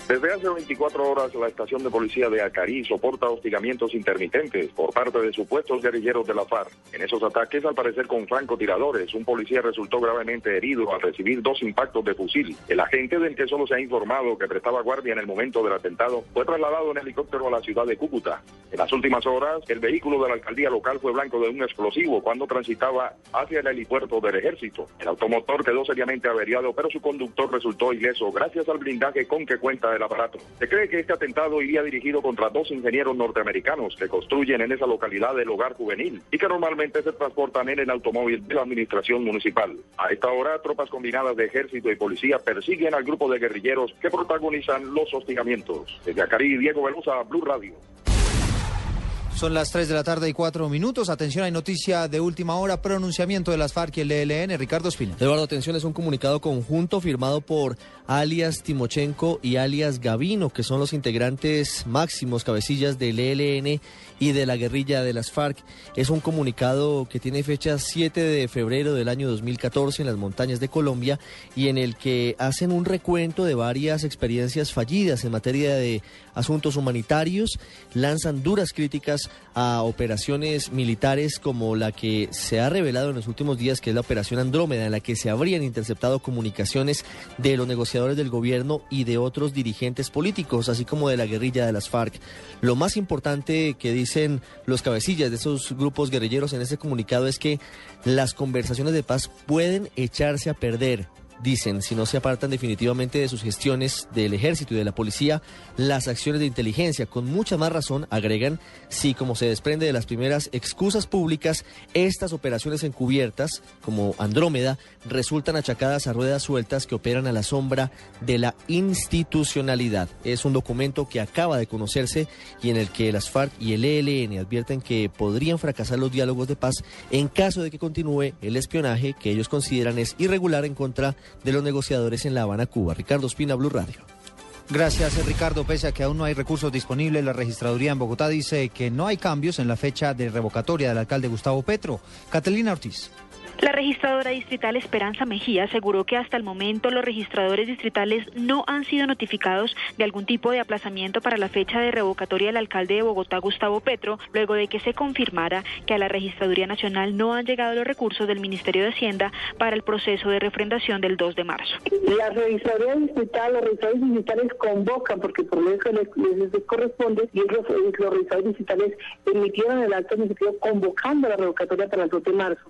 Desde hace 24 horas, la estación de policía de Acarí soporta hostigamientos intermitentes por parte de supuestos guerrilleros de la FARC. En esos ataques, al parecer con francotiradores, un policía resultó gravemente herido al recibir dos impactos de fusil. El agente del que solo se ha informado que prestaba guardia en el momento del atentado fue trasladado en helicóptero a la ciudad de Cúcuta. En las últimas horas, el vehículo de la alcaldía local fue blanco de un explosivo cuando transitaba hacia el helipuerto del ejército. El automotor quedó seriamente averiado, pero su conductor resultó ileso gracias al blindaje con que cuenta el aparato. Se cree que este atentado iría dirigido contra dos ingenieros norteamericanos que construyen en esa localidad el hogar juvenil y que normalmente se transportan en el automóvil de la administración municipal. A esta hora, tropas combinadas de ejército y policía persiguen al grupo de guerrilleros que protagonizan los hostigamientos. Desde Acari, Diego Velosa, Blue Radio. Son las 3 de la tarde y 4 minutos. Atención, hay noticia de última hora, pronunciamiento de las FARC y el ELN. Ricardo Espina. Eduardo, atención, es un comunicado conjunto firmado por alias Timochenko y alias Gavino, que son los integrantes máximos cabecillas del ELN y de la guerrilla de las FARC. Es un comunicado que tiene fecha 7 de febrero del año 2014 en las montañas de Colombia y en el que hacen un recuento de varias experiencias fallidas en materia de asuntos humanitarios, lanzan duras críticas a operaciones militares como la que se ha revelado en los últimos días, que es la operación Andrómeda, en la que se habrían interceptado comunicaciones de los negociadores del gobierno y de otros dirigentes políticos, así como de la guerrilla de las FARC. Lo más importante que dicen los cabecillas de esos grupos guerrilleros en ese comunicado es que las conversaciones de paz pueden echarse a perder dicen, si no se apartan definitivamente de sus gestiones del ejército y de la policía, las acciones de inteligencia. Con mucha más razón, agregan, si como se desprende de las primeras excusas públicas, estas operaciones encubiertas, como Andrómeda, resultan achacadas a ruedas sueltas que operan a la sombra de la institucionalidad. Es un documento que acaba de conocerse y en el que las FARC y el ELN advierten que podrían fracasar los diálogos de paz en caso de que continúe el espionaje que ellos consideran es irregular en contra los negociadores en La Habana, Cuba. Ricardo Espina, Blue Radio. Gracias, Ricardo. Pese a que aún no hay recursos disponibles, la registraduría en Bogotá dice que no hay cambios en la fecha de revocatoria del alcalde Gustavo Petro. Catalina Ortiz. La registradora distrital Esperanza Mejía aseguró que hasta el momento los registradores distritales no han sido notificados de algún tipo de aplazamiento para la fecha de revocatoria del alcalde de Bogotá, Gustavo Petro, luego de que se confirmara que a la Registraduría Nacional no han llegado los recursos del Ministerio de Hacienda para el proceso de refrendación del 2 de marzo. La registraduría distrital, los registradores distritales convocan, porque por que les, les- corresponde, y los, los registradores distritales emitieron el acto administrativo convocando la revocatoria para el 2 de marzo.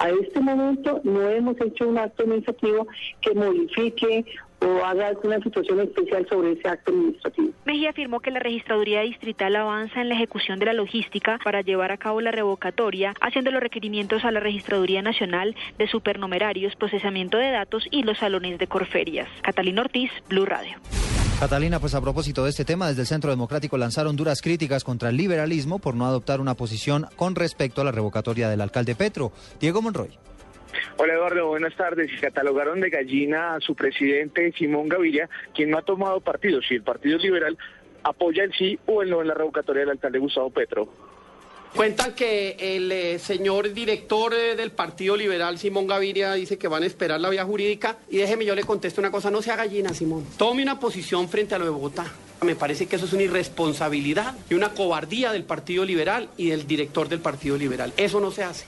A este momento no hemos hecho un acto administrativo que modifique o haga alguna situación especial sobre ese acto administrativo. Mejía afirmó que la registraduría distrital avanza en la ejecución de la logística para llevar a cabo la revocatoria, haciendo los requerimientos a la registraduría nacional de supernumerarios, procesamiento de datos y los salones de corferias. Catalina Ortiz, Blue Radio. Catalina, pues a propósito de este tema, desde el Centro Democrático lanzaron duras críticas contra el liberalismo por no adoptar una posición con respecto a la revocatoria del alcalde Petro. Diego Monroy. Hola Eduardo, buenas tardes. Catalogaron de gallina a su presidente Simón Gaviria, quien no ha tomado partido. Si el Partido Liberal apoya el sí o el no en la revocatoria del alcalde Gustavo Petro. Cuentan que el eh, señor director eh, del Partido Liberal, Simón Gaviria, dice que van a esperar la vía jurídica. Y déjeme, yo le contesto una cosa, no sea gallina, Simón. Tome una posición frente a lo de Bogotá. Me parece que eso es una irresponsabilidad y una cobardía del Partido Liberal y del director del Partido Liberal. Eso no se hace.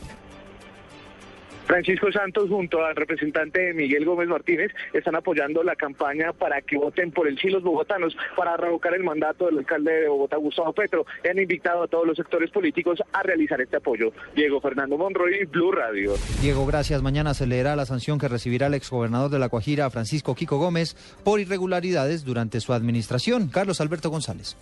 Francisco Santos junto al representante Miguel Gómez Martínez están apoyando la campaña para que voten por el sí los bogotanos para revocar el mandato del alcalde de Bogotá, Gustavo Petro. Y han invitado a todos los sectores políticos a realizar este apoyo. Diego Fernando Monroy, Blue Radio. Diego, gracias. Mañana se leerá la sanción que recibirá el exgobernador de La Guajira, Francisco Kiko Gómez, por irregularidades durante su administración. Carlos Alberto González.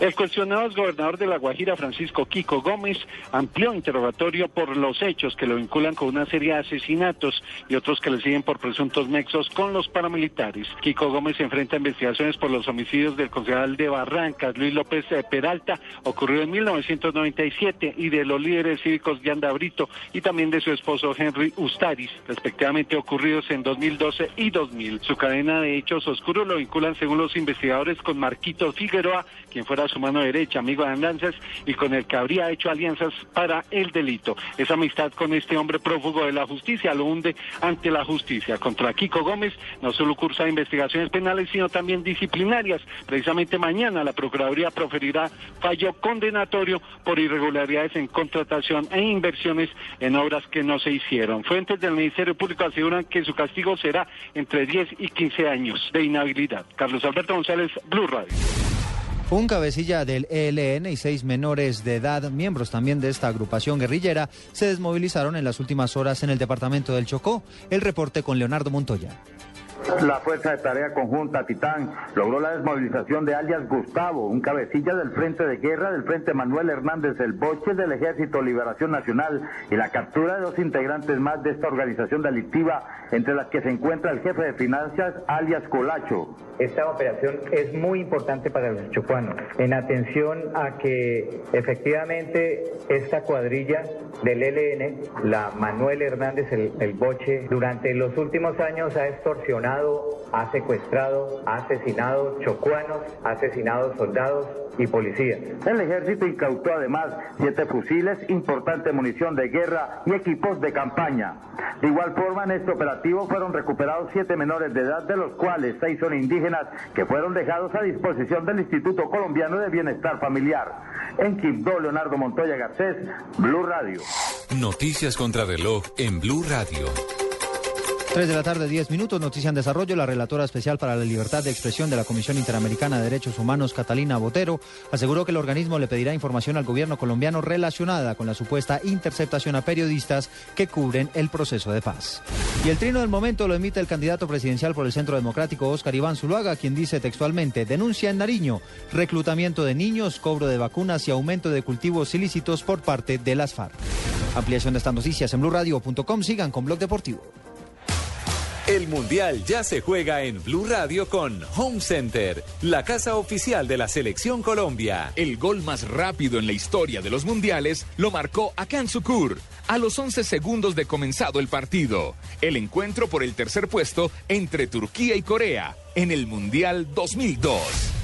El cuestionado gobernador de La Guajira, Francisco Kiko Gómez, amplió interrogatorio por los hechos que lo vinculan con una serie de asesinatos y otros que le siguen por presuntos nexos con los paramilitares. Kiko Gómez se enfrenta a investigaciones por los homicidios del concejal de Barrancas, Luis López eh, Peralta, ocurrido en 1997, y de los líderes cívicos Yanda Brito y también de su esposo Henry Ustaris, respectivamente ocurridos en 2012 y 2000. Su cadena de hechos oscuros lo vinculan, según los investigadores, con Marquito Figueroa, quien fuera su mano derecha, amigo de andanzas, y con el que habría hecho alianzas para el delito. Esa amistad con este hombre prófugo de la justicia lo hunde ante la justicia. Contra Kiko Gómez no solo cursa investigaciones penales, sino también disciplinarias. Precisamente mañana la Procuraduría proferirá fallo condenatorio por irregularidades en contratación e inversiones en obras que no se hicieron. Fuentes del Ministerio Público aseguran que su castigo será entre 10 y 15 años de inhabilidad. Carlos Alberto González, Blue Radio. Un cabecilla del ELN y seis menores de edad, miembros también de esta agrupación guerrillera, se desmovilizaron en las últimas horas en el departamento del Chocó. El reporte con Leonardo Montoya. La Fuerza de Tarea Conjunta Titán logró la desmovilización de alias Gustavo, un cabecilla del Frente de Guerra del Frente Manuel Hernández El Boche del Ejército Liberación Nacional y la captura de dos integrantes más de esta organización delictiva, entre las que se encuentra el jefe de finanzas alias Colacho. Esta operación es muy importante para los chocuanos, en atención a que efectivamente esta cuadrilla del ELN, la Manuel Hernández el Boche, durante los últimos años ha extorsionado ha secuestrado, ha asesinado chocuanos, ha asesinado soldados y policías. El ejército incautó además siete fusiles, importante munición de guerra y equipos de campaña. De igual forma, en este operativo fueron recuperados siete menores de edad, de los cuales seis son indígenas, que fueron dejados a disposición del Instituto Colombiano de Bienestar Familiar. En Quibdó, Leonardo Montoya Garcés, Blue Radio. Noticias contra reloj en Blue Radio. 3 de la tarde, 10 minutos, noticia en desarrollo. La relatora especial para la libertad de expresión de la Comisión Interamericana de Derechos Humanos, Catalina Botero, aseguró que el organismo le pedirá información al gobierno colombiano relacionada con la supuesta interceptación a periodistas que cubren el proceso de paz. Y el trino del momento lo emite el candidato presidencial por el Centro Democrático, Óscar Iván Zuluaga, quien dice textualmente, denuncia en Nariño, reclutamiento de niños, cobro de vacunas y aumento de cultivos ilícitos por parte de las FARC. Ampliación de estas noticias en blurradio.com. Sigan con Blog Deportivo. El Mundial ya se juega en Blue Radio con Home Center, la casa oficial de la Selección Colombia. El gol más rápido en la historia de los mundiales lo marcó Akan Sukur a los 11 segundos de comenzado el partido. El encuentro por el tercer puesto entre Turquía y Corea en el Mundial 2002.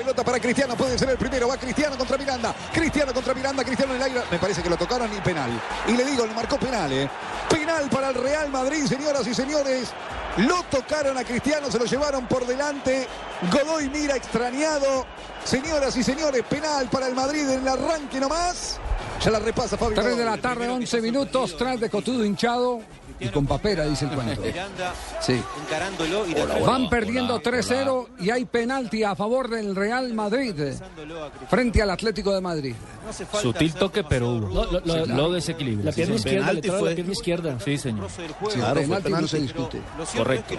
Pelota para Cristiano, puede ser el primero. Va Cristiano contra Miranda. Cristiano contra Miranda. Cristiano en el aire. Me parece que lo tocaron y penal. Y le digo, le marcó penal, ¿eh? Penal para el Real Madrid, señoras y señores. Lo tocaron a Cristiano, se lo llevaron por delante. Godoy mira extrañado. Señoras y señores, penal para el Madrid en el arranque nomás. Ya la repasa Fabio. 3 de la tarde, 11 minutos. Tras de Cotudo hinchado. Y con papera, dice el cuento. Sí. Van perdiendo 3-0 y hay penalti a favor del Real Madrid frente al Atlético de Madrid. Sutil toque, pero hubo. No, lo- lo- Lo desequilibra. La pierna Sí, izquierda, penalti le fue- la pierna izquierda. Sí, señor. Sí, el penalti no se discute. Correcto.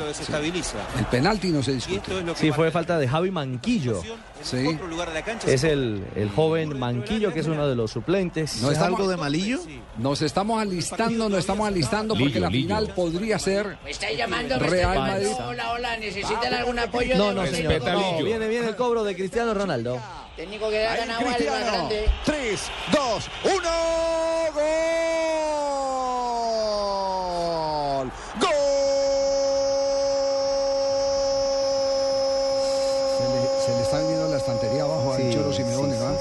El penalti no se discute. Sí, fue falta de Javi Manquillo. Sí. Es el, el joven Manquillo, que es uno de los suplentes. No ¿Es algo de malillo? Nos estamos alistando, nos estamos alistando porque la. Final podría ser Me estáis llamando, me Real Madrid. llamando. Hola, hola, ¿necesitan algún apoyo? No, de- no, señor. No, viene, viene el cobro de Cristiano Ronaldo. Técnico que da ganado al más grande. 3, 2, 1, gol. Gol. Se le, se le está viniendo la estantería abajo al Cholo Simeone, ¿va?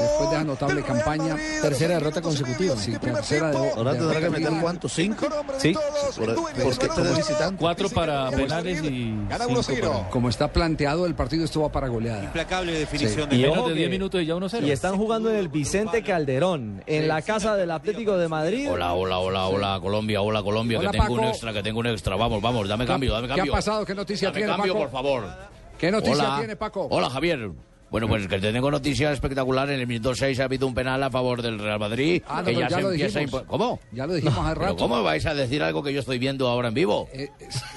Después de esa notable campaña. Tercera derrota consecutiva. Sí, tercera de Ahora tendrá que meter cuántos, cinco. Sí. Por, porque este de. Cuatro para penales y cinco para... Como está planteado, el partido estuvo para goleada. Implacable definición Y de ojo de que- 10 minutos y ya 1-0. Y están jugando en el Vicente Calderón, en la casa del Atlético de Madrid. Hola, hola, hola, hola, Colombia, hola, Colombia, Hola, que tengo un Paco. extra, que tengo un extra. Vamos, vamos, dame cambio, dame ¿Qué cambio. ha pasado? ¿Qué noticia Dame tiene, cambio, Paco? por favor. ¿Qué noticia Hola. tiene, Paco? Hola, Javier. Bueno, pues que te tengo noticia espectacular. En el minuto 6 ha habido un penal a favor del Real Madrid. Ah, no, que ya, ya se lo empieza a dijimos. impo- ¿Cómo? Ya lo dijimos hace *laughs* ¿Pero rato. ¿Cómo vais a decir algo que yo estoy viendo ahora en vivo? Eh,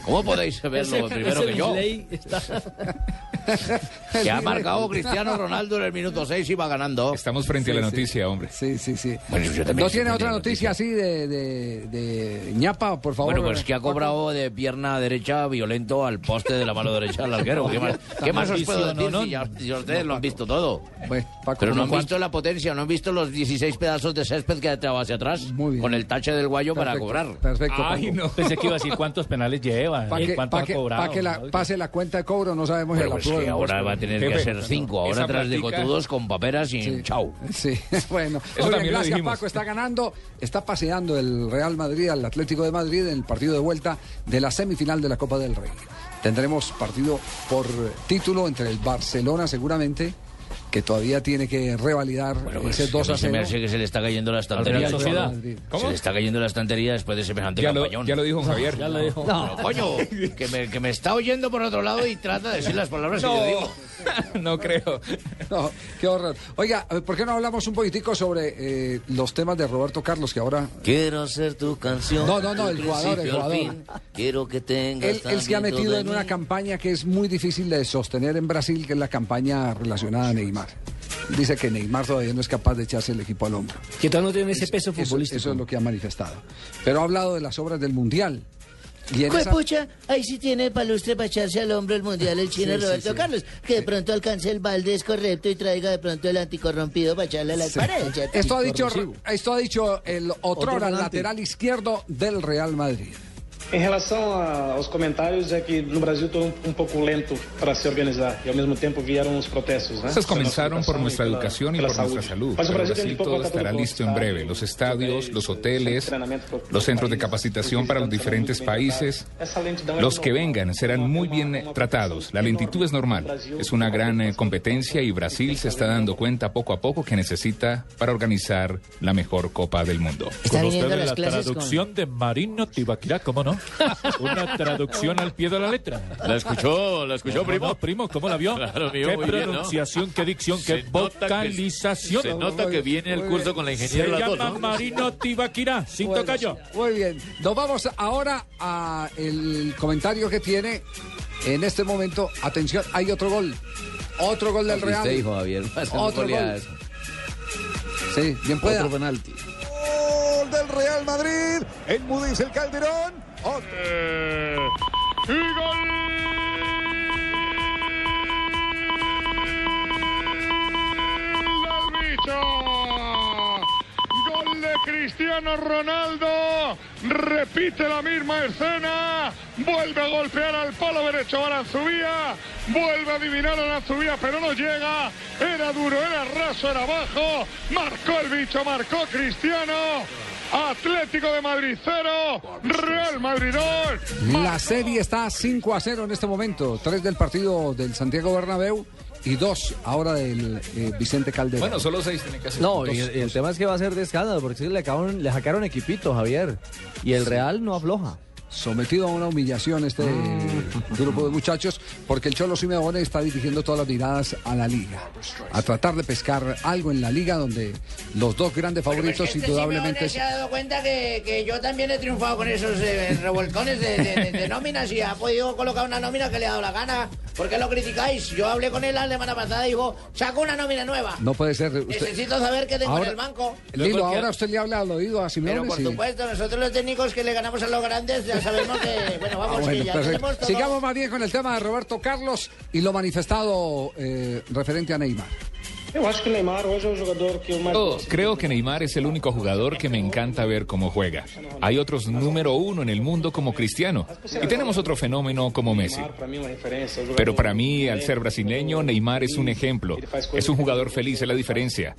¿Cómo podéis *laughs* verlo Ese- primero ese que yo? está- *laughs* Que ha marcado Cristiano Ronaldo en el minuto 6 y va ganando. Estamos frente a la sí. noticia, hombre. Sí, sí, sí. Bueno, yo también ¿No tiene otra a noticia así de, de, de ñapa, por favor? Bueno, pues que ha cobrado de pierna derecha violento al poste de la mano derecha al arquero. ¿Qué más, qué más os puedo decir? Si ya, si ustedes lo han visto todo. Pues, Paco, Pero no han ¿cuánto? visto la potencia, no han visto los 16 pedazos de césped que ha echado hacia atrás con el tache del guayo para cobrar. Perfecto, Ay, Paco. no. Pensé que iba a decir cuántos penales lleva, Para y que, cuántos pa' ha que- cobrado. pa' que la, pase la cuenta de cobro, no sabemos Bueno, el pues apruebo que del ahora va a tener que hacer 5. Ahora esa atrás de cotudos con paperas y chau. Sí, *laughs* bueno. Gracias. Paco. Está ganando, está paseando el Real Madrid al Atlético de Madrid en el partido de vuelta de la semifinal de la Copa del Rey. Tendremos partido por título entre el Barcelona, seguramente, que todavía tiene que revalidar Pues ese 2 a a mí se me 0. hace que se le está cayendo la estantería. Real Sociedad. Se le está cayendo la estantería después de semejante Ya lo, campañón. ya lo dijo *laughs* Javier. Ya lo dijo. No, coño, que me, que me está oyendo por otro lado y trata de decir las palabras que yo digo. *laughs* no creo. No, qué horror. Oiga, ¿por qué no hablamos un poquitico sobre eh, los temas de Roberto Carlos, que ahora... Quiero ser tu canción. No, no, no, el jugador, el al jugador. fin. Quiero que tengas Él, él se ha metido en de una mí. campaña que es muy difícil de sostener en Brasil, que es la campaña relacionada a Neymar. Dice que Neymar todavía no es capaz de echarse el equipo al hombro. Que todavía no tiene ese peso Eso, futbolístico. eso es lo que ha manifestado. Pero ha hablado de las obras del Mundial. Y en esa- Pucha, ahí sí tiene palustre para echarse al hombro el mundial el chino Sí, Roberto sí. Carlos. Que de pronto alcance el balde es correcto y traiga de pronto el anticorrompido para echarle a las Sí. paredes. Esto ha dicho, esto ha dicho el otrora lateral izquierdo del Real Madrid. Em relação a- aos comentários, é que no Brasil todo um, um pouco lento para se organizar e ao mesmo tempo vieram os protestos. Né? Estos comenzaron por educação nuestra e pela- educación y por nuestra saúde. salud. Mas Pero Brasil Brasil todo estará listo en breve. Los estadios, los hoteles, los centros de capacitación para los diferentes países. Los que vengan serán muy bien tratados. La lentitud es normal. Es una gran competencia y Brasil se está dando cuenta poco a poco que necesita para organizar la mejor Copa del Mundo. Está Con ustedes la traducción de Marino Tibaquirá, ¿cómo no? Una traducción al pie de la letra. ¿La escuchó, la escuchó, ¿Cómo primo? no, primo, ¿cómo la vio? Claro, mío, qué bien, ¿no? pronunciación, qué dicción, qué Se que- vocalización. se nota que viene el curso con la Se ingeniera dos, llama ¿no? Marino Tibaquirá, sin Bueno, tocayo. Muy bien. Nos vamos ahora a el comentario que tiene en este momento. Atención, hay otro gol. Otro gol del Real. usted dijo, Javier. Otro goleada gol. eso. Sí, bien pueda. Otro penalti. Gol del Real Madrid. Enmudece el Calderón. Otro. Y gol del bicho. Gol de Cristiano Ronaldo. Repite la misma escena. Vuelve a golpear al palo derecho Aranzubía. Vuelve a adivinar a Aranzubía, pero no llega. Era duro, era raso, era bajo. Marcó el bicho, marcó Cristiano. Atlético de Madrid 0, Real Madrid 2. La serie está 5 a 0 en este momento. Tres del partido del Santiago Bernabéu y dos ahora del eh, Vicente Calderón. Bueno, solo seis tiene que hacer. No, Dos. y el, y el tema es que va a ser de escándalo, porque le, acabaron, le sacaron equipito, Javier. Y el Real no afloja. Sometido a una humillación este grupo de muchachos porque el Cholo Simeone está dirigiendo todas las miradas a la liga, a tratar de pescar algo en la liga donde los dos grandes favoritos Este indudablemente Simeone se ha dado cuenta que, que yo también he triunfado con esos eh, revolcones de, de- de- de nóminas y ha podido colocar una nómina que le ha dado la gana. ¿Por qué lo criticáis? Yo hablé con él la semana pasada y dijo, saco una nómina nueva. No puede ser. usted- Necesito saber qué tengo Ahora- en el banco. Lilo, ahora usted le habla al oído a Simeone. Pero por sí. supuesto, nosotros los técnicos que le ganamos a los grandes ya sabemos que, bueno, Ah, vamos, bueno, que ya perfecto. tenemos todo. Sigamos más bien con el tema de Roberto Carlos y lo manifestado eh, referente a Neymar. Eu acho que o Neymar hoje é o jogador que eu mais Yo creo que Neymar es el único jugador que me encanta ver cómo juega. Hay otros número uno en el mundo como Cristiano y tenemos otro fenómeno como Messi. Pero para mí, al ser brasileño, Neymar es un ejemplo. Es un jugador feliz, es la diferencia.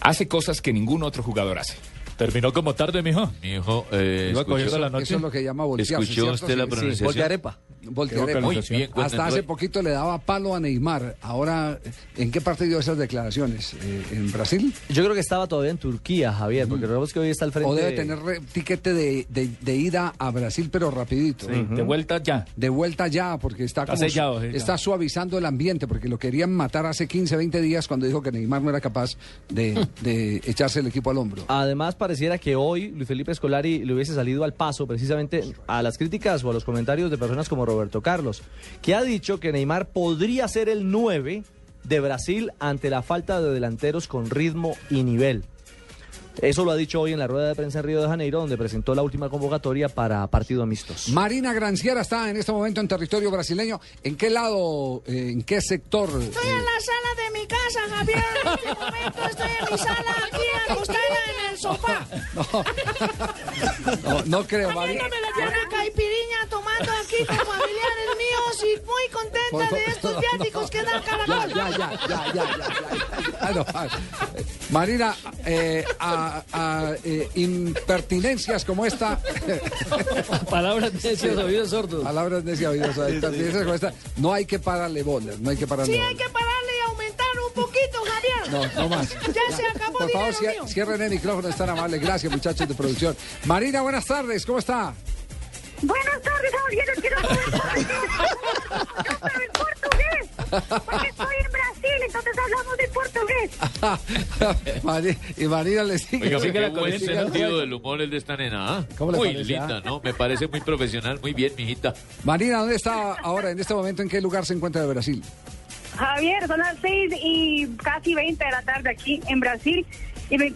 Hace cosas que ningún otro jugador hace. Terminó como tarde, mijo. Mijo, eh, Iba cogiendo escuchó- la noche. Eso es lo que llama voltearse, ¿Escuchó ¿cierto? usted la Sí, sí. pronunciación? Voltearepa. Voltearepa. Muy bien, cuando Hasta hace poquito le daba palo a Neymar. Ahora, ¿en qué parte dio esas declaraciones? Eh, ¿En Brasil? Yo creo que estaba todavía en Turquía, Javier, porque recordemos que hoy está al frente. O debe tener tiquete de, de- de ida a Brasil, pero rapidito. Sí, de vuelta ya. De vuelta ya, porque está, Está como sellado, está suavizando el ambiente, porque lo querían matar hace 15, 20 días cuando dijo que Neymar no era capaz de, de *laughs* echarse el equipo al hombro. Además, pareciera que hoy Luis Felipe Escolari le hubiese salido al paso precisamente a las críticas o a los comentarios de personas como Roberto Carlos, que ha dicho que Neymar podría ser el 9 de Brasil ante la falta de delanteros con ritmo y nivel. Eso lo ha dicho hoy en la rueda de prensa en Río de Janeiro, donde presentó la última convocatoria para partido amistos. Marina Granciera está en este momento en territorio brasileño. ¿En qué lado, eh, en qué sector? Estoy en la sala de mi casa, Javier. En este momento estoy en mi sala aquí acostada en el sofá. *laughs* No, no creo, Marina. Tomándome la llave caipiriña, tomando aquí con familiares míos y muy contenta de estos viáticos que da Caracol. Ya, ya, ya, ya, ya, ya, ya, no, ah, eh, Marina, eh, a, a, eh, impertinencias como esta. *laughs* Palabras necias, oídos sordos. Palabras necias, oídos sordos. Impertinencias como esta. No hay que pararle bolas, no hay que pararle Sí, bolas. hay que pararle y aumentar un poquito, Javier. No, no más. *laughs* Ya se acabó Por favor, mío. cierren el micrófono, es tan amable. Gracias, muchachos de producción. Marina, buenas tardes, ¿cómo está? Buenas tardes, Javier. *laughs* Porque estoy en Brasil, entonces hablamos de portugués. *laughs* Mari- y Marina le sigue. Oiga, qué buen sentido del humor el de esta nena, ¿ah? ¿Cómo le Muy parece, linda, ah? ¿no? Me parece muy profesional, muy bien, mijita. Marina, ¿dónde está ahora, en este momento, en qué lugar se encuentra de Brasil? Javier, son las 6 y casi 20 de la tarde aquí en Brasil y me,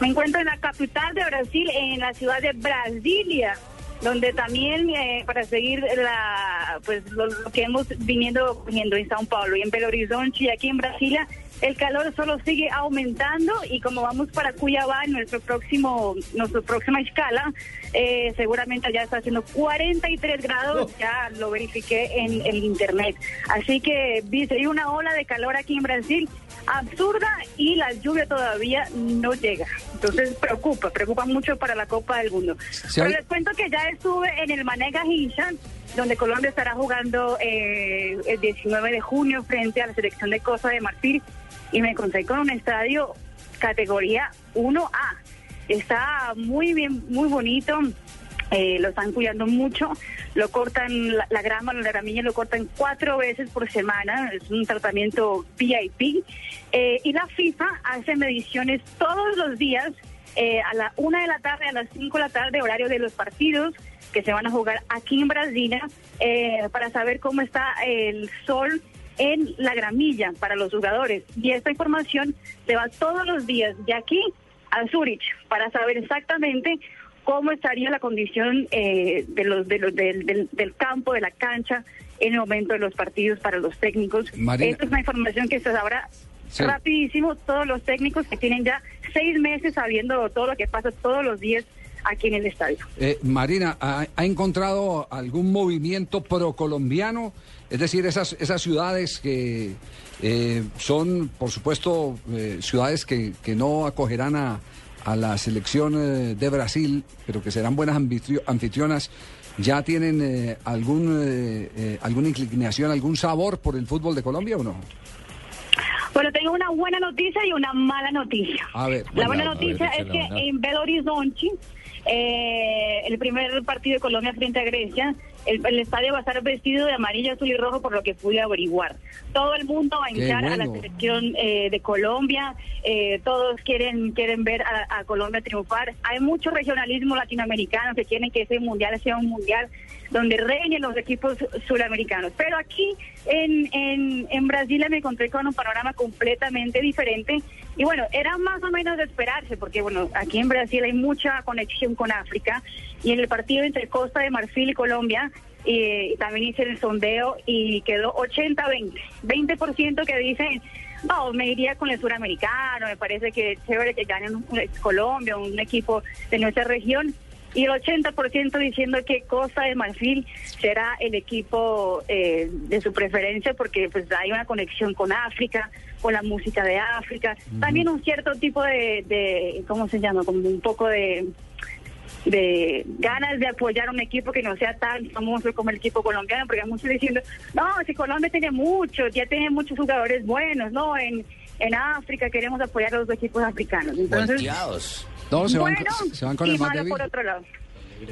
me encuentro en la capital de Brasil, en la ciudad de Brasilia, donde también eh, para seguir la pues lo, lo que hemos viniendo viendo en Sao Paulo y en Belo Horizonte y aquí en Brasilia el calor solo sigue aumentando y como vamos para Cuyabá, nuestro próximo, nuestra próxima escala, eh, seguramente ya está haciendo 43 grados, ya lo verifiqué en el internet. Así que vi- una ola de calor aquí en Brasil absurda y la lluvia todavía no llega. Entonces preocupa, preocupa mucho para la Copa del Mundo. Pero hay- les cuento que ya estuve en el Manega Hinchan, donde Colombia estará jugando eh, el 19 de junio frente a la selección de Costa de Marfil y me encontré con un estadio categoría 1A. Está muy bien, muy bonito. Eh, lo están cuidando mucho, lo cortan la, la grama, la gramilla lo cortan cuatro veces por semana, es un tratamiento VIP. eh, y la FIFA hace mediciones todos los días eh, a la una de la tarde, a las cinco de la tarde, horario de los partidos que se van a jugar aquí en Brasilia, eh, para saber cómo está el sol en la gramilla para los jugadores. Y esta información se va todos los días de aquí a Zurich para saber exactamente cómo estaría la condición eh, de los, de los, del, del- del campo, de la cancha, en el momento de los partidos para los técnicos. Marina. Esta es una información que se sabrá Sí. rapidísimo. Todos los técnicos que tienen ya seis meses sabiendo todo lo que pasa todos los días aquí en el estadio. Eh, Marina, ¿ha, ha encontrado algún movimiento procolombiano? Es decir, esas, esas ciudades que eh, son, por supuesto, eh, ciudades que, que no acogerán a, a la selección eh, de Brasil, pero que serán buenas anfitrio- anfitrionas, ¿ya tienen eh, algún, eh, eh, alguna inclinación, algún sabor por el fútbol de Colombia o no? Bueno, tengo una buena noticia y una mala noticia. A ver. La buena ver, noticia es que en Belo Horizonte, eh, el primer partido de Colombia frente a Grecia, El, el estadio va a estar vestido de amarillo, azul y rojo, por lo que pude averiguar. Todo el mundo va a hinchar a la selección eh, de Colombia. eh, todos quieren quieren ver a, a Colombia triunfar. Hay mucho regionalismo latinoamericano que quieren que ese mundial sea un mundial donde reinen los equipos suramericanos. Pero aquí en, en, en Brasil me encontré con un panorama completamente diferente. Y bueno, era más o menos de esperarse, porque bueno, aquí en Brasil hay mucha conexión con África. Y en el partido entre Costa de Marfil y Colombia, eh, también hice el sondeo y quedó 80-20. 20% que dicen, no, me iría con el suramericano, me parece que es chévere que gane un- un- Colombia, un equipo de nuestra región. Y el 80% diciendo que Costa de Marfil será el equipo eh, de su preferencia porque pues hay una conexión con África, con la música de África. También un cierto tipo de, de, ¿cómo se llama? Como un poco de de ganas de apoyar a un equipo que no sea tan famoso como el equipo colombiano, porque hay muchos diciendo, no, si Colombia tiene muchos, ya tiene muchos jugadores buenos, ¿no? En, en África queremos apoyar a los equipos africanos. Entonces, No, se van, se van con y el más débil. por otro lado.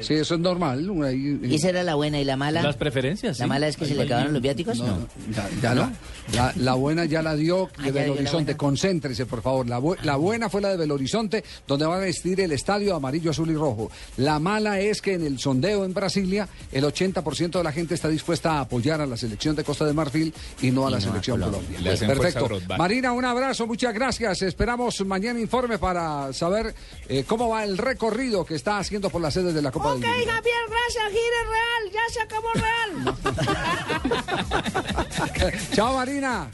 Sí, eso es normal. ahí- ¿Y esa era la buena y la mala? Las preferencias, ¿La sí. mala es que se le acabaron los viáticos? No. Ya, ya la, la, la buena ya la dio Ah, de Belo Horizonte. Concéntrese, por favor. La, bu- la buena fue la de Belo Horizonte, donde van a vestir el estadio amarillo, azul y rojo. La mala es que en el sondeo en Brasilia, el 80% de la gente está dispuesta a apoyar a la selección de Costa de Marfil y no a Y la no a selección Colombia. Perfecto. Marina, un abrazo, muchas gracias. Esperamos mañana informe para saber eh, cómo va el recorrido que está haciendo por las sedes de la Copa Ok. Javier, gracias, gire real, ya se acabó real. *laughs* Chao, Marina.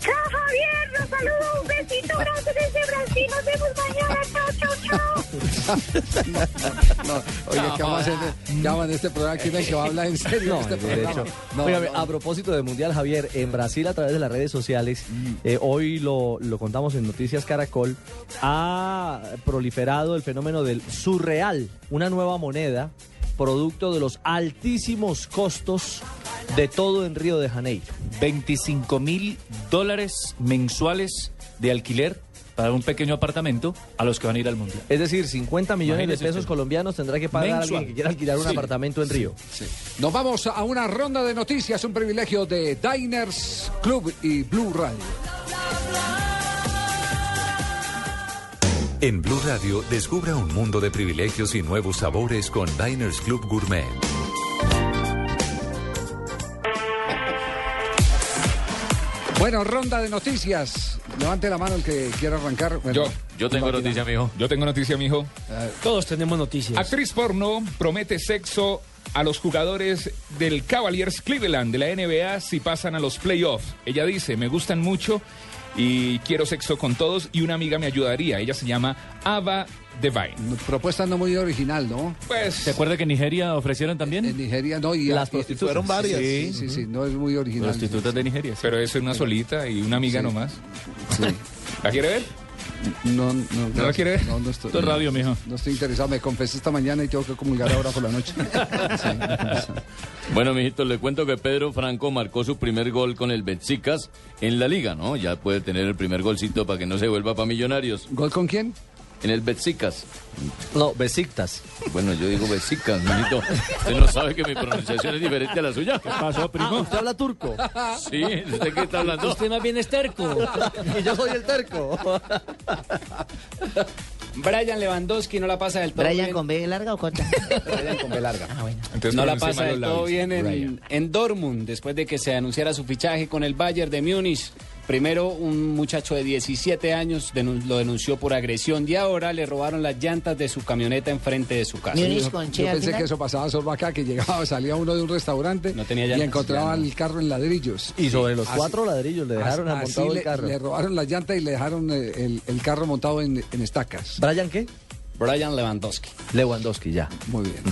Chao, Javier, los saludo, un besito grande desde Brasil, nos vemos mañana, chao, chao, chao. *laughs* No, oye, ¿qué vamos a hacer? de- ¿Qué vamos a hacer de este programa? ¿Quién es el que va a hablar en serio No, este de hecho. No. a propósito de Mundial, Javier, en Brasil a través de las redes sociales, eh, hoy lo, lo contamos en Noticias Caracol, ha proliferado el fenómeno del surreal, una nueva moneda producto de los altísimos costos de todo en Río de Janeiro. 25 mil dólares mensuales de alquiler para un pequeño apartamento a los que van a ir al mundial. Es decir, 50 millones Imagínese de pesos usted. colombianos tendrá que pagar a alguien que quiera alquilar un Sí. apartamento en Río. Nos vamos a una ronda de noticias, un privilegio de Diners Club y Blue Radio. En Blue Radio, descubra un mundo de privilegios y nuevos sabores con Diners Club Gourmet. Bueno, ronda de noticias. Levante la mano el que quiera arrancar. Bueno, Yo. Yo tengo noticia, mijo. Yo tengo noticia, mijo. Todos tenemos noticias. Actriz porno promete sexo a los jugadores del Cavaliers Cleveland de la NBA si pasan a los playoffs. Ella dice, me gustan mucho y quiero sexo con todos y una amiga me ayudaría. Ella se llama Ava Devine. Propuesta no muy original, ¿no? Pues... ¿Se acuerda que en Nigeria ofrecieron también? En Nigeria no, y Las prostitutas. fueron varias. Sí. Sí, sí, sí, no es muy original. Prostitutas de Nigeria. sí. Pero eso es una solita y una amiga Sí. nomás. Sí. ¿La quiere ver? No, no, ¿No la quiere ver? No, no estoy, Esto es radio, mijo. No estoy interesado. Me confesé esta mañana y tengo que comulgar ahora por la noche. *laughs* Sí. Bueno, mijito, le cuento que Pedro Franco marcó su primer gol con el Betsicas en la liga, ¿no? Ya puede tener el primer golcito para que no se vuelva para Millonarios. ¿Gol con quién? En el Betsicas. No, besiktas. Bueno, yo digo Betsicas, mijito. Usted no sabe que mi pronunciación es diferente a la suya. ¿Qué pasó, primo? ¿Usted habla turco? Sí, ¿usted qué está hablando? Usted más bien es terco. y *laughs* yo soy el terco. Brian Lewandowski no la pasa del todo ¿Brian bien. con B larga o corta? Brian con B larga. Ah, bueno. Entonces no la pasa del todo bien en, en Dortmund después de que se anunciara su fichaje con el Bayern de Múnich. Primero un muchacho de 17 años denun- lo denunció por agresión y ahora le robaron las llantas de su camioneta enfrente de su casa. Yo, yo pensé que eso pasaba solo acá, que llegaba, salía uno de un restaurante No tenía y encontraba no. el carro en ladrillos. Y sobre los Así- cuatro ladrillos le dejaron así amontado le, el carro. le robaron las llantas y le dejaron eh, el, el carro montado en, en estacas. ¿Brian qué? Brian Lewandowski. Lewandowski, ya. Muy bien.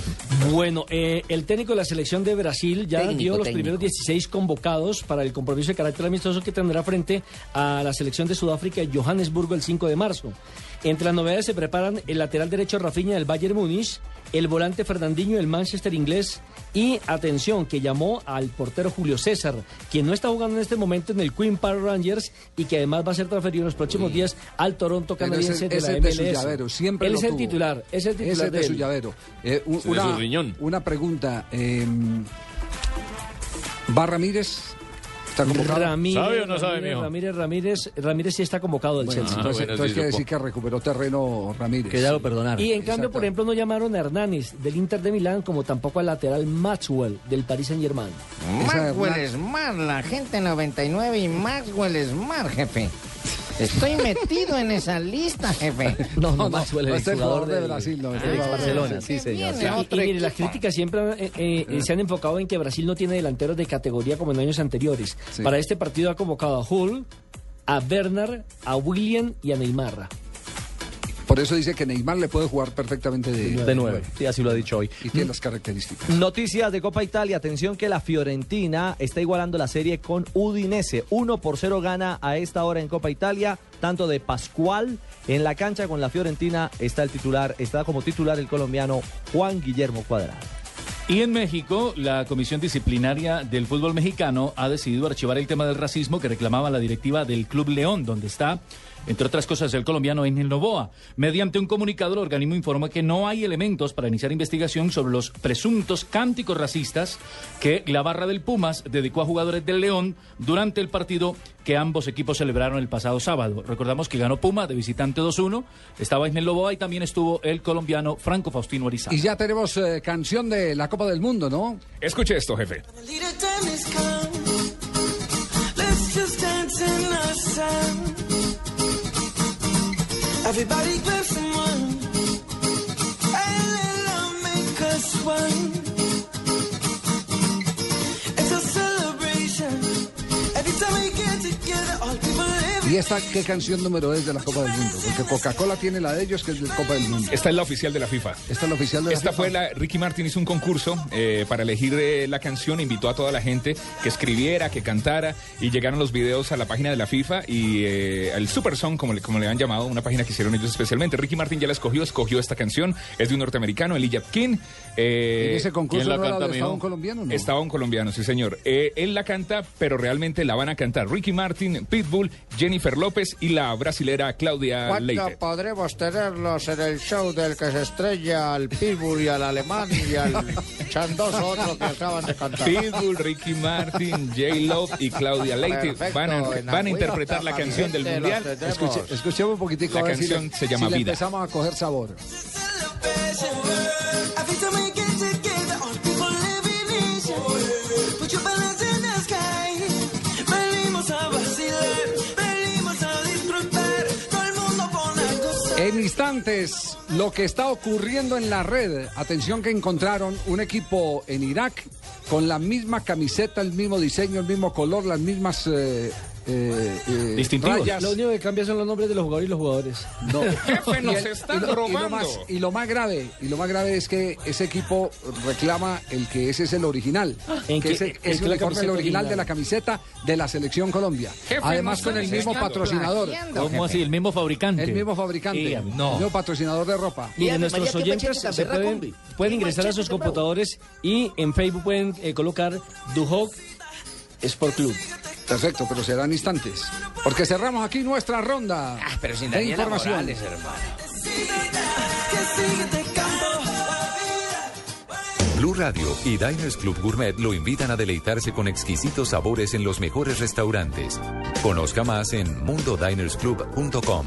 Bueno, eh, el técnico de la selección de Brasil ya Técnico, dio los técnico. primeros 16 convocados para el compromiso de carácter amistoso que tendrá frente a la selección de Sudáfrica en Johannesburgo el 5 de marzo. Entre las novedades se preparan el lateral derecho Rafinha del Bayern Múnich, el volante Fernandinho del Manchester inglés, Y atención, que llamó al portero Julio César, quien no está jugando en este momento en el Queen Park Rangers y que además va a ser transferido en los próximos días al Toronto canadiense ese- de ese la es de su MLS. llavero, siempre Él lo es el titular, es el titular Ese de de su él. llavero. Eh, un- Ese es de una, su riñón. una pregunta. eh, ¿Va Ramírez? ¿Está convocado? Ramírez, ¿Sabe o no sabe, Ramírez, mijo? Ramírez, Ramírez, Ramírez sí está convocado del Bueno, Chelsea. entonces, bueno, entonces sí, quiere decir que recuperó terreno Ramírez. Que ya lo perdonaron. Y en cambio, por ejemplo, no llamaron a Hernández del Inter de Milán como tampoco al lateral Maxwell del Paris Saint Germain. Maxwell Hernán- Smart, la gente 99 y Maxwell Smart, jefe. Estoy metido en esa lista, jefe. *laughs* No, no, No, no, Maxwell no el jugador jugador de Brasil, no, es el del jugador de Barcelona, sí, señor. Y, mire, las críticas siempre eh, eh, eh, se han enfocado en que Brasil no tiene delanteros de categoría como en años anteriores. Sí. Para este partido ha convocado a Hull, a Bernard, a William y a Neymar. Por eso dice que Neymar le puede jugar perfectamente de, De nueve, sí, así lo ha dicho hoy. Y tiene las características. Noticias de Copa Italia. Atención que la Fiorentina está igualando la serie con Udinese. 1 por 0 gana a esta hora en Copa Italia. Tanto de Pascual en la cancha con la Fiorentina está el titular, está como titular el colombiano Juan Guillermo Cuadrado. Y en México, la Comisión Disciplinaria del Fútbol Mexicano ha decidido archivar el tema del racismo que reclamaba la directiva del Club León, donde está, entre otras cosas, el colombiano Engel Novoa. Mediante un comunicado, el organismo informa que no hay elementos para iniciar investigación sobre los presuntos cánticos racistas que la barra del Pumas dedicó a jugadores del León durante el partido que ambos equipos celebraron el pasado sábado. Recordamos que ganó Puma de visitante 2-1, estaba Engel Novoa y también estuvo el colombiano Franco Faustino Arizaga. Y ya tenemos eh, canción de la Copa del Mundo, ¿no? Escuche esto, jefe. Just dance in the sun. Everybody grab someone. And let love make us one. ¿Y esta qué canción número es de la Copa del Mundo? Porque Coca-Cola tiene la de ellos, que es de la Copa del Mundo. Esta es la oficial de la FIFA. Esta es la oficial de la Esta FIFA. fue la. Ricky Martin hizo un concurso eh, para elegir eh, la canción, invitó a toda la gente que escribiera, que cantara, y llegaron los videos a la página de la FIFA y eh, el Super Song, como le, como le han llamado, una página que hicieron ellos especialmente. Ricky Martin ya la escogió, escogió esta canción, es de un norteamericano, Elijah King. Eh, ¿En ese concurso ¿quién la no era canta, donde estaba un colombiano? No. Estaba un colombiano, sí señor. Eh, él la canta, pero realmente la van a cantar Ricky Martin, Pitbull, Jennifer López y la brasilera Claudia ¿Cuándo Leite. podremos tenerlos en el show del que se estrella al Pitbull y al alemán y al *laughs* chandoso otro que acaban de cantar? Pitbull, Ricky Martin, J. Love y Claudia Leite Perfecto, van a, van a interpretar la canción del Mundial. Escuche- escuchemos un poquitico. La a ver si canción le- se llama si Vida. empezamos a coger sabor. En instantes, lo que está ocurriendo en la red. Atención que encontraron un equipo en Irak con la misma camiseta, el mismo diseño, el mismo color, las mismas eh, eh, eh, Distintivos. rayas. Lo único que cambia son los nombres de los jugadores y los jugadores. No. *laughs* Jefe, nos Y el- están y lo- y lo robando. más- Y lo más grave, y lo más grave es que ese equipo reclama el que ese es el original, ¿En que qué- ese en es el original original? de la camiseta de la selección Colombia. Jefe, Además no con el mismo patrocinador, ¿Cómo así? El mismo fabricante. el mismo fabricante, Sí, el mismo patrocinador de ropa. Miren, nuestros María, ¿qué oyentes se pueden, pueden ¿Qué ingresar a sus computadores y en Facebook pueden eh, colocar Duhok Sport Club. Perfecto, pero serán instantes. Porque cerramos aquí nuestra ronda Ah, pero sin de Daniela información. Morales. Blue Radio y Diners Club Gourmet lo invitan a deleitarse con exquisitos sabores en los mejores restaurantes. Conozca más en mundodinersclub.com.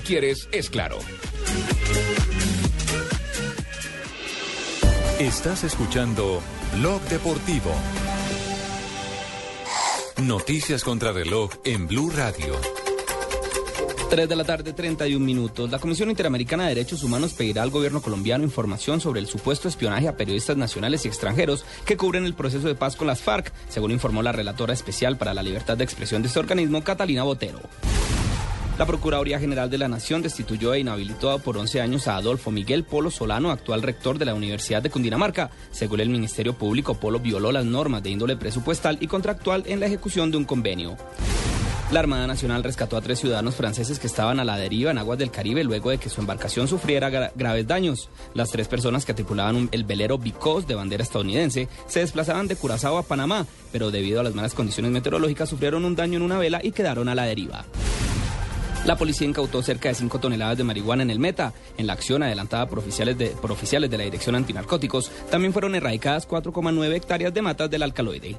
Quieres es claro. Estás escuchando Blog Deportivo. Noticias contra reloj en Blue Radio. 3 de la tarde, 31 minutos. La Comisión Interamericana de Derechos Humanos pedirá al gobierno colombiano información sobre el supuesto espionaje a periodistas nacionales y extranjeros que cubren el proceso de paz con las FARC, según informó la relatora especial para la libertad de expresión de este organismo, Catalina Botero. La Procuraduría General de la Nación destituyó e inhabilitó por 11 años a Adolfo Miguel Polo Solano, actual rector de la Universidad de Cundinamarca. Según el Ministerio Público, Polo violó las normas de índole presupuestal y contractual en la ejecución de un convenio. La Armada Nacional rescató a tres ciudadanos franceses que estaban a la deriva en aguas del Caribe luego de que su embarcación sufriera gra- graves daños. Las tres personas que tripulaban el velero Bicos de bandera estadounidense se desplazaban de Curazao a Panamá, pero debido a las malas condiciones meteorológicas sufrieron un daño en una vela y quedaron a la deriva. La policía incautó cerca de 5 toneladas de marihuana en el Meta. En la acción adelantada por oficiales de, oficiales de la Dirección Antinarcóticos, también fueron erradicadas 4,9 hectáreas de matas del alcaloide.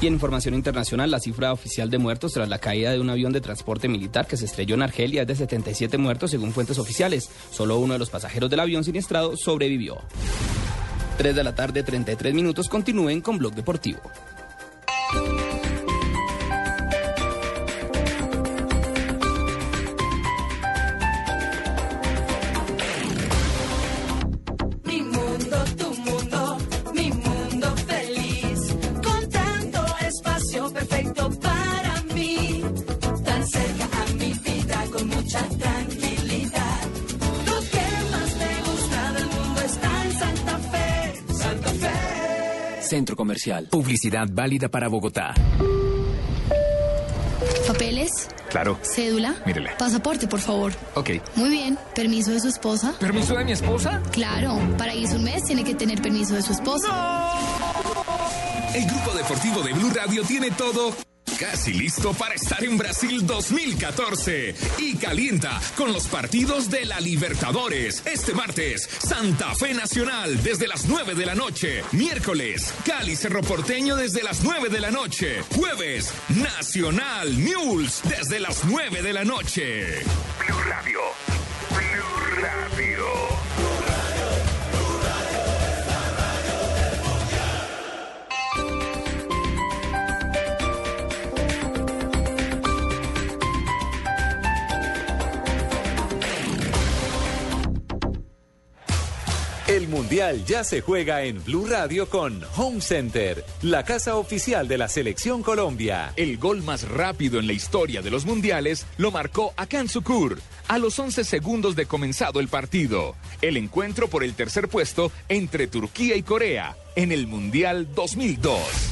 Y en información internacional, la cifra oficial de muertos tras la caída de un avión de transporte militar que se estrelló en Argelia es de 77 muertos según fuentes oficiales. Solo uno de los pasajeros del avión siniestrado sobrevivió. 3 de la tarde, 33 minutos. Continúen con Blog Deportivo. Comercial. Publicidad válida para Bogotá. ¿Papeles? Claro. ¿Cédula? Mírele. Pasaporte, por favor. Ok. Muy bien. ¿Permiso de su esposa? ¿Permiso de mi esposa? Claro. Para irse un mes tiene que tener permiso de su esposa. El grupo deportivo de Blue Radio tiene todo casi listo para estar en Brasil 2014 y calienta con los partidos de la Libertadores. Este martes, Santa Fe Nacional desde las 9 de la noche. Miércoles, Cali Cerro Porteño desde las 9 de la noche. Jueves, Nacional News desde las 9 de la noche. Blue Radio. El Mundial ya se juega en Blue Radio con Home Center, la casa oficial de la Selección Colombia. El gol más rápido en la historia de los mundiales lo marcó Akan Sukur a los 11 segundos de comenzado el partido. El encuentro por el tercer puesto entre Turquía y Corea en el Mundial 2002.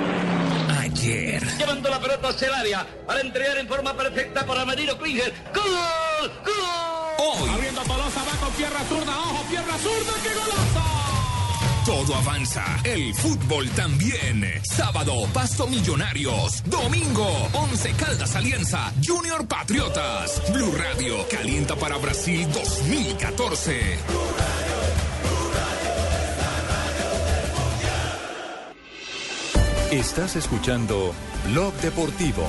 Llevando la pelota hacia el área para entregar en forma perfecta para Marino Klinger. ¡Gol! ¡Gol! Hoy. Abriendo Tolosa, va con pierna zurda, ojo, pierna zurda, ¡qué golazo! Todo avanza, el fútbol también. Sábado, Pasto Millonarios. Domingo, Once Caldas Alianza, Junior Patriotas. Blue Radio calienta para Brasil 2014. Estás escuchando Blog Deportivo.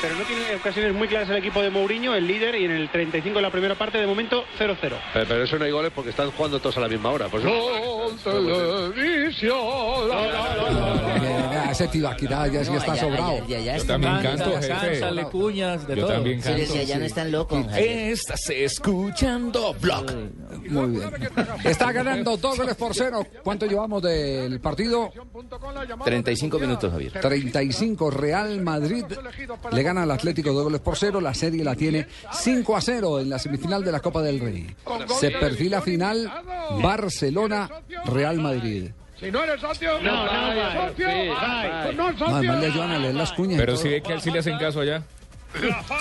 Pero no tiene ocasiones muy claras el equipo de Mourinho, el líder, y en el 35 de la primera parte, de momento 0-0. Eh, Pero eso no hay goles porque están jugando todos a la misma hora. Por eso- Ese Tibaquirá ya está allá- sobrado. allá- allá Yo está- también Canta, canto, canta, jefe. sale cuñas, de Yo todo. también Sí, canto. desde allá no están locos. Estás escuchando. Muy bien. Está ganando dos goles por cero. ¿Cuánto llevamos del partido? 35 minutos, Javier. 35. Real Madrid le gana al Atlético dos goles por cero. La serie la tiene 5 a 0 en la semifinal de la Copa del Rey. Se perfila final Barcelona-Real Madrid. Si no eres socio, no, no, socio. Pues no, No, socio. además le ayudan a leer las cuñas. Pero si ve que a él sí le hacen caso allá.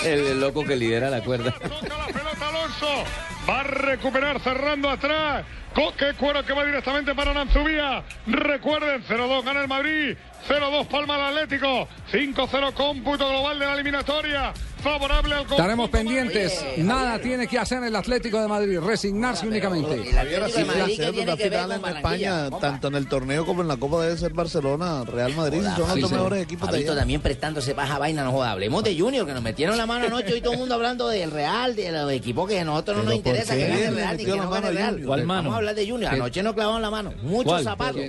El loco que lidera la cuerda. Alonso va a recuperar cerrando atrás. Coque Cuero que va directamente para Nanzubía. Recuerden, 0-2 gana el Madrid. 0-2 palma el Atlético. 5-0 cómputo global de la eliminatoria. Favorable al Estaremos pendientes. Nada tiene que hacer el Atlético de Madrid. Resignarse únicamente. Javier, así ser una final en España, tanto en el torneo como en la Copa debe ser Barcelona, Real Madrid, si son los mejores equipos de allá. también prestándose baja vaina, no joda. Hablemos de Junior, que nos metieron la mano anoche y todo el mundo hablando del Real, de los equipos que a nosotros no nos Pero ¿por interesa qué que gane el Real ni que la no gane el Real. Junior? ¿Cuál mano? Vamos a hablar de Junior. Anoche nos clavaron la mano. Muchos zapatos.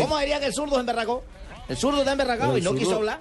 ¿Cómo diría que el zurdo es emberracó? El zurdo está emberracado Pero y no el quiso zurdo- hablar.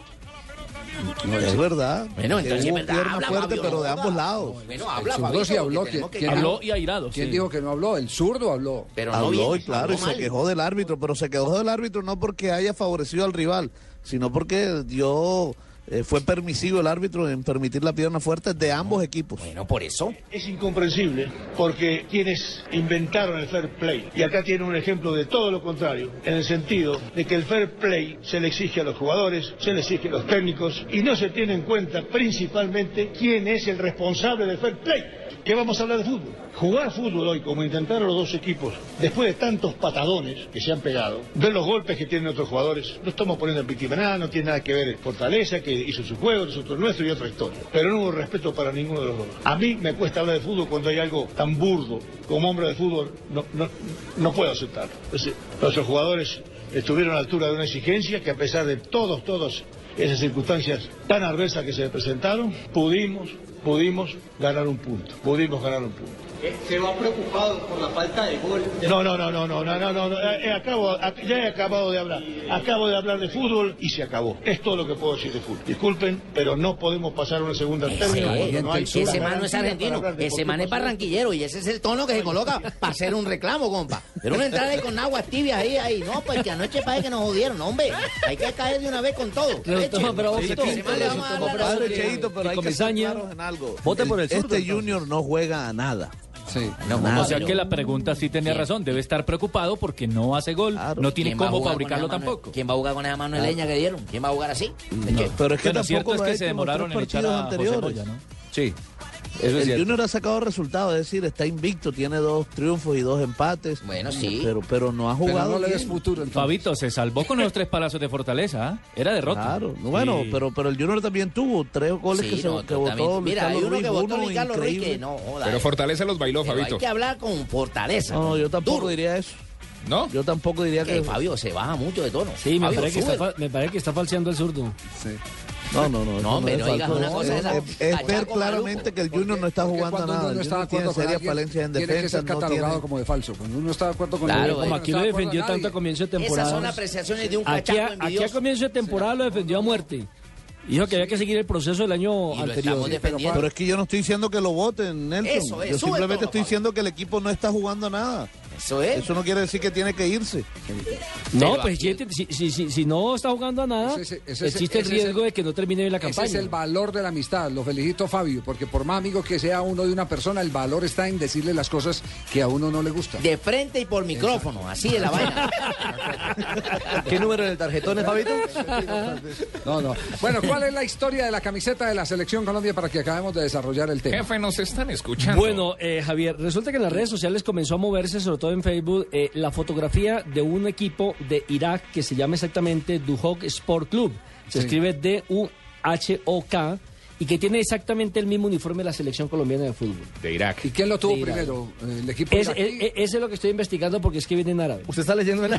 No, es verdad. Bueno, entonces es verdad, pierna habla, fuerte, Fabio, pero no de ambos lados. Bueno, El habla, zurdo Fabito, sí habló. porque ¿Quién, tenemos que quién hablar. dijo- y airado, ¿Quién sí. dijo que no habló? El zurdo habló. Pero no habló bien, y claro, habló y se mal. quejó del árbitro, pero se quejó del árbitro no porque haya favorecido al rival, sino porque dio, eh, fue permisivo el árbitro en permitir la pierna fuerte de ambos equipos. Bueno, por eso. Es incomprensible porque quienes inventaron el fair play, y acá tiene un ejemplo de todo lo contrario, en el sentido de que el fair play se le exige a los jugadores, se le exige a los técnicos, y no se tiene en cuenta principalmente quién es el responsable del fair play. ¿Qué vamos a hablar de fútbol? Jugar fútbol hoy, como intentaron los dos equipos, después de tantos patadones que se han pegado, ver los golpes que tienen otros jugadores, no estamos poniendo en víctima nada, no tiene nada que ver Fortaleza, que hizo su juego, nosotros nuestro y otra historia. Pero no hubo respeto para ninguno de los dos. A mí me cuesta hablar de fútbol cuando hay algo tan burdo como hombre de fútbol, no, no, no puedo aceptarlo. Nuestros jugadores estuvieron a la altura de una exigencia que a pesar de todos, todos esas circunstancias tan adversas que se presentaron, pudimos, pudimos ganar un punto, pudimos ganar un punto. Se va preocupado por la falta de gol. No, no, no, no, no, no, no, no, no, eh, acabo, ac- ya he acabado de hablar. Acabo de hablar de fútbol y se acabó. Es todo lo que puedo decir de fútbol. Disculpen, pero no podemos pasar a una segunda término. no ese man no es argentino, ese man es barranquillero y ese es el tono que se coloca para hacer un reclamo, compa. Pero uno entrar ahí con aguas tibias ahí, ahí, no, pues que anoche parece que nos jodieron, hombre. Hay que caer de una vez con todo. Resultó más bravo Eche, que ese man le vamos a dar la Padre razón. Cheito, pero hay que ser claros en algo. Vote por el Este. Junior no juega a nada. Sí. o sea que la pregunta sí tenía razón. Debe estar preocupado porque no hace gol, no tiene ¿Quién va a cómo fabricarlo tampoco. ¿Quién va a jugar con esa mano de leña que dieron? ¿Quién va a jugar así? Pero es que Bueno, cierto es que se demoraron en echar a José. Moya, ¿no? Sí. Eso el. Junior ha sacado resultados, es decir, está invicto, tiene dos triunfos y dos empates. Bueno, sí. Pero, pero no ha jugado. bien. futuro. Fabito se salvó con los tres palazos de Fortaleza. ¿ah? Era derrota. Claro, no, bueno, Sí. pero, pero el Junior también tuvo tres goles Sí, que, se, no, que votó Mira, hay uno Ruiz, que votó uno Ruiz que no, joda. Pero Fortaleza los bailó, Pero Fabito. hay que hablar con fortaleza. No, con yo tampoco duro. diría eso. ¿No? Yo tampoco diría Que que. Fabio se baja mucho de tono. Sí, me parece, que está, me parece que está falseando el zurdo. No, no, no. No, es no digas una cosa Es- esa. es, es Cachaco ver claramente que el Junior no está jugando cuando nada. no está de tiene serias falencias en tiene que defensa. ser No catalogado tiene... como de falso. Cuando uno está de acuerdo con Claro, el como aquí lo defendió tanto a comienzo de temporada. Esas son apreciaciones de un Aquí, cachaco a- aquí a comienzo de temporada lo defendió a muerte. Dijo que había que seguir el proceso del año Y anterior. Pero es que yo no estoy diciendo que lo voten, Nelson. Eso es, yo simplemente todo, estoy diciendo que el equipo no está jugando nada. Eso es. Eso no quiere decir que tiene que irse. No, Pero pues aquí- si, si, si, si no está jugando a nada, Ese ese existe el ese es riesgo de que no termine bien la Ese campaña. es el valor de la amistad. Lo felicito, Fabio, porque por más amigo que sea uno de una persona, el valor está en decirle las cosas que a uno no le gustan. De frente y por micrófono, así es la vaina. *laughs* ¿Qué número en el tarjetón es, Fabito? No, no. Bueno, ¿cuál es la historia de la camiseta de la Selección Colombia para que acabemos de desarrollar el tema? Jefe, nos están escuchando. Bueno, eh, Javier, resulta que en las redes sociales comenzó a moverse, sobre todo en Facebook, eh, la fotografía de un equipo de Irak que se llama exactamente Duhok Sport Club. Se Sí. escribe D-U-H-O-K y que tiene exactamente el mismo uniforme de la selección colombiana de fútbol. De Irak. ¿Y quién lo tuvo primero? ¿El equipo Es, iraquí? es- es- ese es lo que estoy investigando porque es que viene en árabe. ¿Usted está leyendo en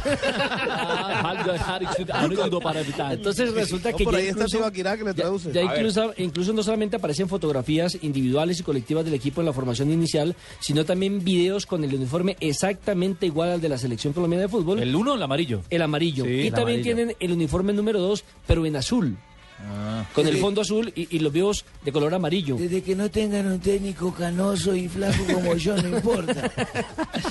Entonces resulta No, que por está incluso, Tibaquirá que le ya- traduce. incluso, incluso no solamente aparecen fotografías individuales y colectivas del equipo en la formación inicial, sino también videos con el uniforme exactamente igual al de la selección colombiana de fútbol. ¿El uno o el amarillo? El amarillo. Sí, y el también amarillo. tienen el uniforme número 2, pero en azul. Con el fondo azul y, y los videos de color amarillo. Desde que no tengan un técnico canoso y flaco como yo, no importa. *laughs*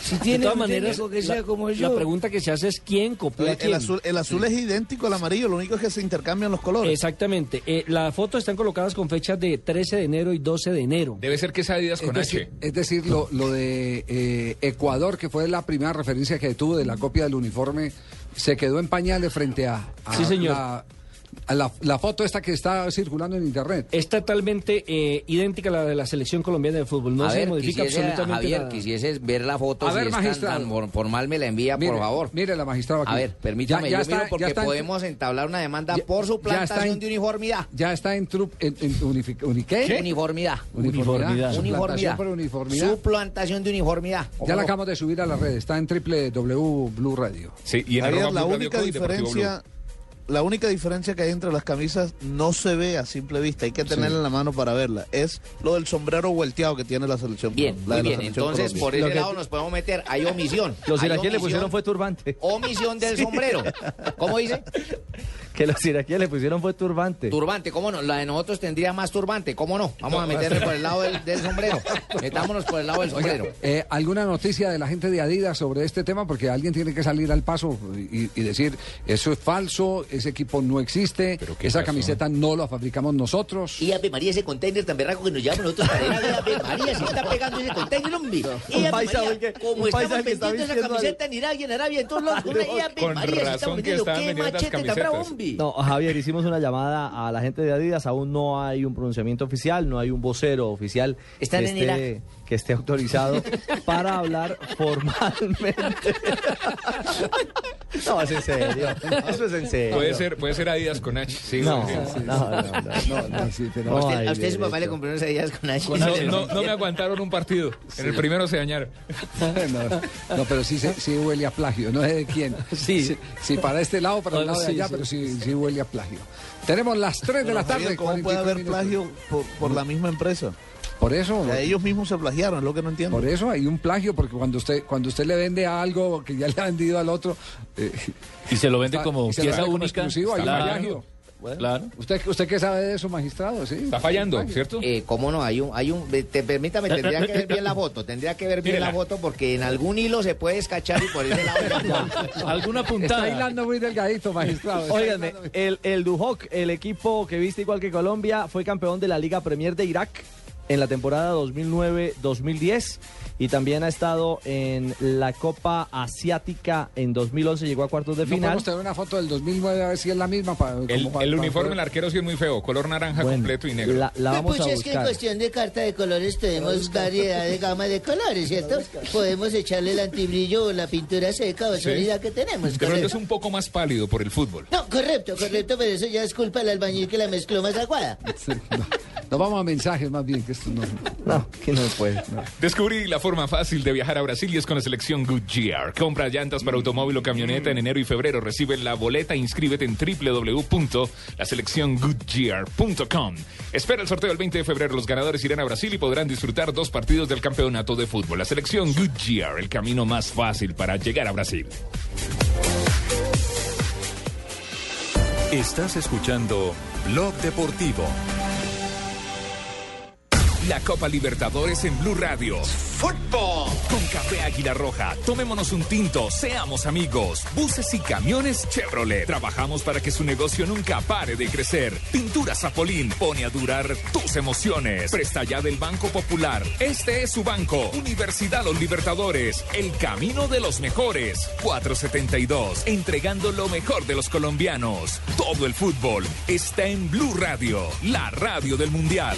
Si De tienen todas un maneras, técnico que la, sea como la yo. pregunta que se hace es quién copió a El, quién. azul, el azul es idéntico al amarillo, lo único es que se intercambian los colores. Exactamente. Eh, las fotos están colocadas con fechas de 13 de enero y 12 de enero. Debe ser que es Adidas Es con decir, H. es decir, lo, lo de eh, Ecuador, que fue la primera referencia que tuvo de la copia del uniforme, se quedó en pañales frente a, a Sí, señor. La, a la, la foto esta que está circulando en internet. Es totalmente eh, idéntica a la de la selección colombiana de fútbol. No a se ver, modifica quisiese, absolutamente Javier, nada. quisieses ver la foto, A si ver, magistrado. tan formal me la envía, Mire, por favor. Mire la magistrada aquí. A ver, permítame, Ya- ya yo está- miro ya porque está en- podemos entablar una demanda Ya- por ya suplantación está en- de uniformidad. Ya está en, tru- en, en unifi- uni- ¿qué? Uniformidad. Uniformidad. Uniformidad. Suplantación por uniformidad. Suplantación de uniformidad. Ya la acabamos de subir a la red, está en www Blue Radio. Sí, y en Javier, la única diferencia, la única diferencia que hay entre las camisas no se ve a simple vista, hay que tenerla en la mano para verla. Es lo del sombrero vuelteado que tiene la selección. Bien, la muy la bien. selección Entonces, Colombia. por ese Lo que- lado nos podemos meter. Hay omisión. Los iraquíes le pusieron fue turbante. Omisión del *laughs* sombrero. ¿Cómo dice? Que los iraquíes le pusieron fue turbante. Turbante, ¿cómo no? La de nosotros tendría más turbante, ¿cómo no? Vamos a meterle por el lado del, del *laughs* sombrero. Metámonos por el lado del sombrero. eh, ¿Alguna noticia de la gente de Adidas sobre este tema? Porque alguien tiene que salir al paso y, y decir, eso es falso, ese equipo no existe, esa camiseta no la fabricamos nosotros. Y Ave María, ese container tan berraco que nos llevamos nosotros para ir a Ave María, se está pegando ese container, hombre. Y Ave María, como estamos vendiendo esa camiseta en Irak y en Arabia, en todos lados, una, *laughs* Ave María, se estamos vendiendo, qué machete tan bravo, camisetas. No, Javier, hicimos una llamada a la gente de Adidas. Aún no hay un pronunciamiento oficial, no hay un vocero oficial Están en esté, que esté autorizado para hablar formalmente. no, es en serio. Eso es en serio. Puede ser, puede ser Adidas con H. Sí, No, no, no, no, no, no, sí, pero A no usted, hay a usted su papá le compró unas ideas con H. No, *laughs* no, no me aguantaron un partido. En el primero se dañaron. no, no, pero sí, sí huele a plagio, no sé de quién. Sí. Sí, para este lado, para el lado de allá, sí. pero sí, sí huele a plagio. Tenemos las 3 de la tarde. ¿Cómo puede 45 haber minutos. plagio por, por la misma empresa? Por eso. O sea, ellos mismos se plagiaron, es lo que no entiendo. Por eso hay un plagio, porque cuando usted cuando usted le vende algo que ya le ha vendido al otro... eh, Y se lo vende está- como pieza vende como única. exclusivo, hay un Claro. plagio. Claro. ¿Usted, ¿Usted qué sabe de eso, magistrado? Sí. Está fallando, ¿cierto? Eh, ¿Cómo no? Hay un, hay un, te, permítame, tendría que ver bien la foto, tendría que ver bien Mírela. la foto porque en algún hilo se puede escachar y por ese lado *laughs* Alguna Está puntada. hilando muy delgadito, magistrado. Está muy- el, el Duhok, el equipo que viste igual que Colombia, fue campeón de la Liga Premier de Irak en la temporada 2009-2010 y también ha estado en la Copa Asiática en 2011, llegó a cuartos de ¿No final. podemos tener una foto del 2009 a ver si es la misma? para- El, como para- el para uniforme del arquero sí es muy feo. Color naranja Bueno, completo y negro. La, la vamos a Pues es que en buscar. cuestión de carta de colores tenemos variedad de gama de colores, ¿cierto? Podemos echarle el antibrillo o la pintura seca o Sí. sólida que tenemos. Pronto es un poco más pálido por el fútbol. No, correcto, correcto, pero eso ya es culpa del albañil que la mezcló más aguada. *laughs* Sí, no. Nos vamos a mensajes más bien, que esto no... *laughs* No, que no puede. no. Descubrí la forma fácil de viajar a Brasil y es con la selección Goodyear. Compra llantas para automóvil o camioneta en enero y febrero. Recibe la boleta e inscríbete en www.laselecciongoodyear.com. Espera el sorteo el 20 de febrero. Los ganadores irán a Brasil y podrán disfrutar dos partidos del campeonato de fútbol. La selección Goodyear, el camino más fácil para llegar a Brasil. Estás escuchando Blog Deportivo. La Copa Libertadores en Blue Radio. Fútbol. Con Café Águila Roja. Tomémonos un tinto. Seamos amigos. Buses y camiones Chevrolet. Trabajamos para que su negocio nunca pare de crecer. Pintura Zapolín. Pone a durar tus emociones. Presta ya del Banco Popular. Este es su banco. Universidad Los Libertadores. El camino de los mejores. 472. Entregando lo mejor de los colombianos. Todo el fútbol está en Blue Radio. La radio del Mundial.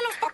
los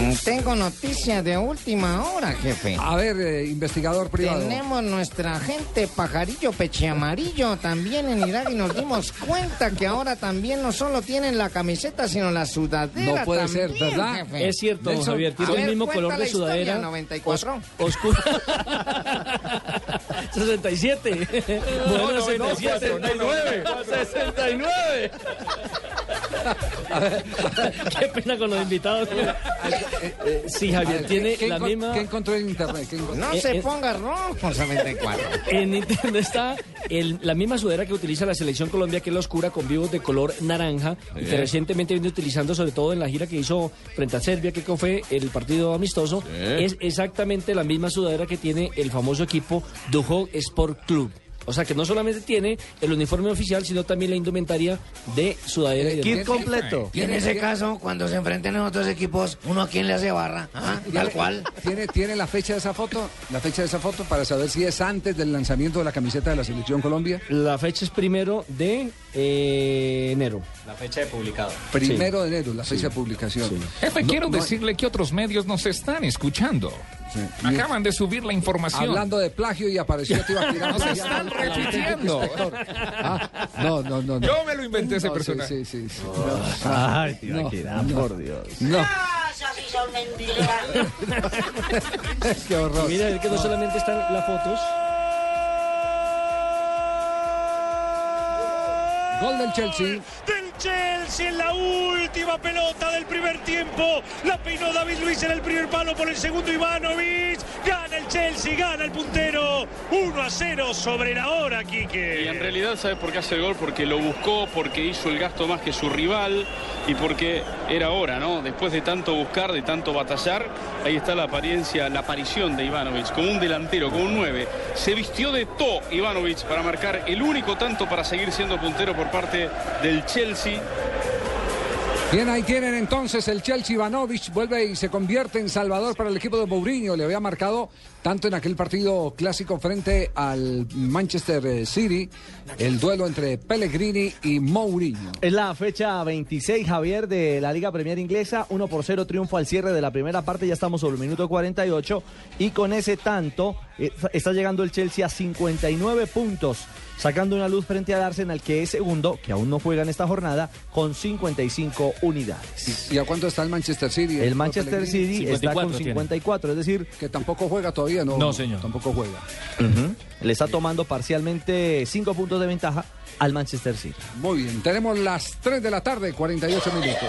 Mm, Tengo noticia de última hora, jefe. A ver, eh, investigador privado. Tenemos nuestra agente pajarillo peche amarillo también en Irak y nos dimos cuenta que ahora también no solo tienen la camiseta, sino la sudadera. No puede también, ser, ¿verdad? jefe. Es cierto, Nelson, Javier, tiene el mismo color de sudadera. historia, 94. Oscuro. 67. Bueno, 67. 69. 69. *laughs* *laughs* Qué pena con los invitados. *laughs* Sí, Javier, tiene ¿Qué la misma. ¿Qué encontró en internet? ¿Qué encontró? No Eh, se eh. ponga rojo, 94. En internet está el- la misma sudadera que utiliza la selección Colombia, que es la oscura con vivos de color naranja, y que recientemente viene utilizando sobre todo en la gira que hizo frente a Serbia, que fue el partido amistoso. Es exactamente la misma sudadera que tiene el famoso equipo Duhok Sport Club. O sea que no solamente tiene el uniforme oficial, sino también la indumentaria de sudadera y de Kit completo. Y en ese caso, cuando se enfrenten a otros equipos, ¿uno a quién le hace barra? ¿Ah? Tal cual. ¿Tiene, ¿Tiene la fecha de esa foto? ¿La fecha de esa foto para saber si es antes del lanzamiento de la camiseta de la Selección Colombia? La fecha es primero de eh, enero. La fecha de publicado. Primero de enero, la fecha de publicación. Jefe, No, quiero no, decirle que otros medios nos están escuchando. Acaban de subir la información. Hablando de plagio y apareció Tibaquirá. *laughs* Nos están repitiendo. Ah, no, no, no, no. Yo me lo inventé ese No, personaje. Sí, sí, sí. Ay, No, Tibaquirá, no. por Dios. No, *laughs* qué horror. Mira, es que no solamente están las fotos. Gol del Chelsea. del Chelsea en la última pelota del primer tiempo. La peinó David Luis en el primer palo por el segundo Ivanovic. Gana el Chelsea, gana el puntero. 1 a 0 sobre la hora, Y Quique. en realidad, ¿sabes por qué hace el gol? Porque lo buscó, porque hizo el gasto más que su rival y porque era hora, ¿no? Después de tanto buscar, de tanto batallar, ahí está la apariencia, la aparición de Ivanovic como un delantero, como un 9. Se vistió de to Ivanovic para marcar el único tanto para seguir siendo puntero por parte del Chelsea. Bien, ahí tienen entonces el Chelsea Ivanovic vuelve y se convierte en salvador para el equipo de Mourinho. Le había marcado tanto en aquel partido clásico frente al Manchester eh, City, el duelo entre Pellegrini y Mourinho. Es la fecha 26, Javier, de la Liga Premier Inglesa. 1 por 0 triunfo al cierre de la primera parte. Ya estamos sobre el minuto 48. Y con ese tanto eh, está llegando el Chelsea a 59 puntos. Sacando una luz frente al Arsenal, que es segundo, que aún no juega en esta jornada, con 55 unidades. ¿Y a cuánto está el Manchester City? El Manchester Pellegrini? City está con 54 tiene. 54, es decir... Que tampoco juega todavía, ¿no? No, señor. Tampoco juega. Le está tomando parcialmente 5 puntos de ventaja al Manchester City. Muy bien, tenemos las 3 de la tarde, 48 minutos.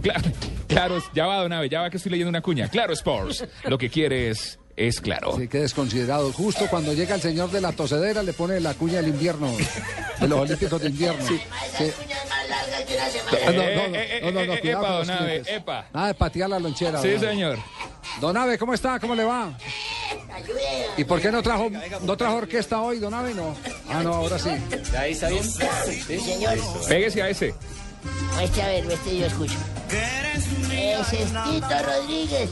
Claro, claro, ya va, Donave, ya va que estoy leyendo una cuña. Claro Sports, lo que quieres es claro. Sí, qué desconsiderado. Justo cuando llega el señor de la tosedera le pone la cuña del invierno, de los Olímpicos de invierno. Sí. Ah, No, no, no, no, no, no, eh, cuidado epa, con los don Abe, clientes. epa. Nada de patear la lonchera. Sí, don Abe. señor. Don Abe, ¿cómo está? ¿Cómo le va? ¿Y por qué no trajo, no trajo orquesta hoy, Don Abe? No. Ah, no, ahora sí. Ahí está bien. Sí, señor. Pégese a ese. Muestre a ver, muestre yo escucho. Es Tito Rodríguez.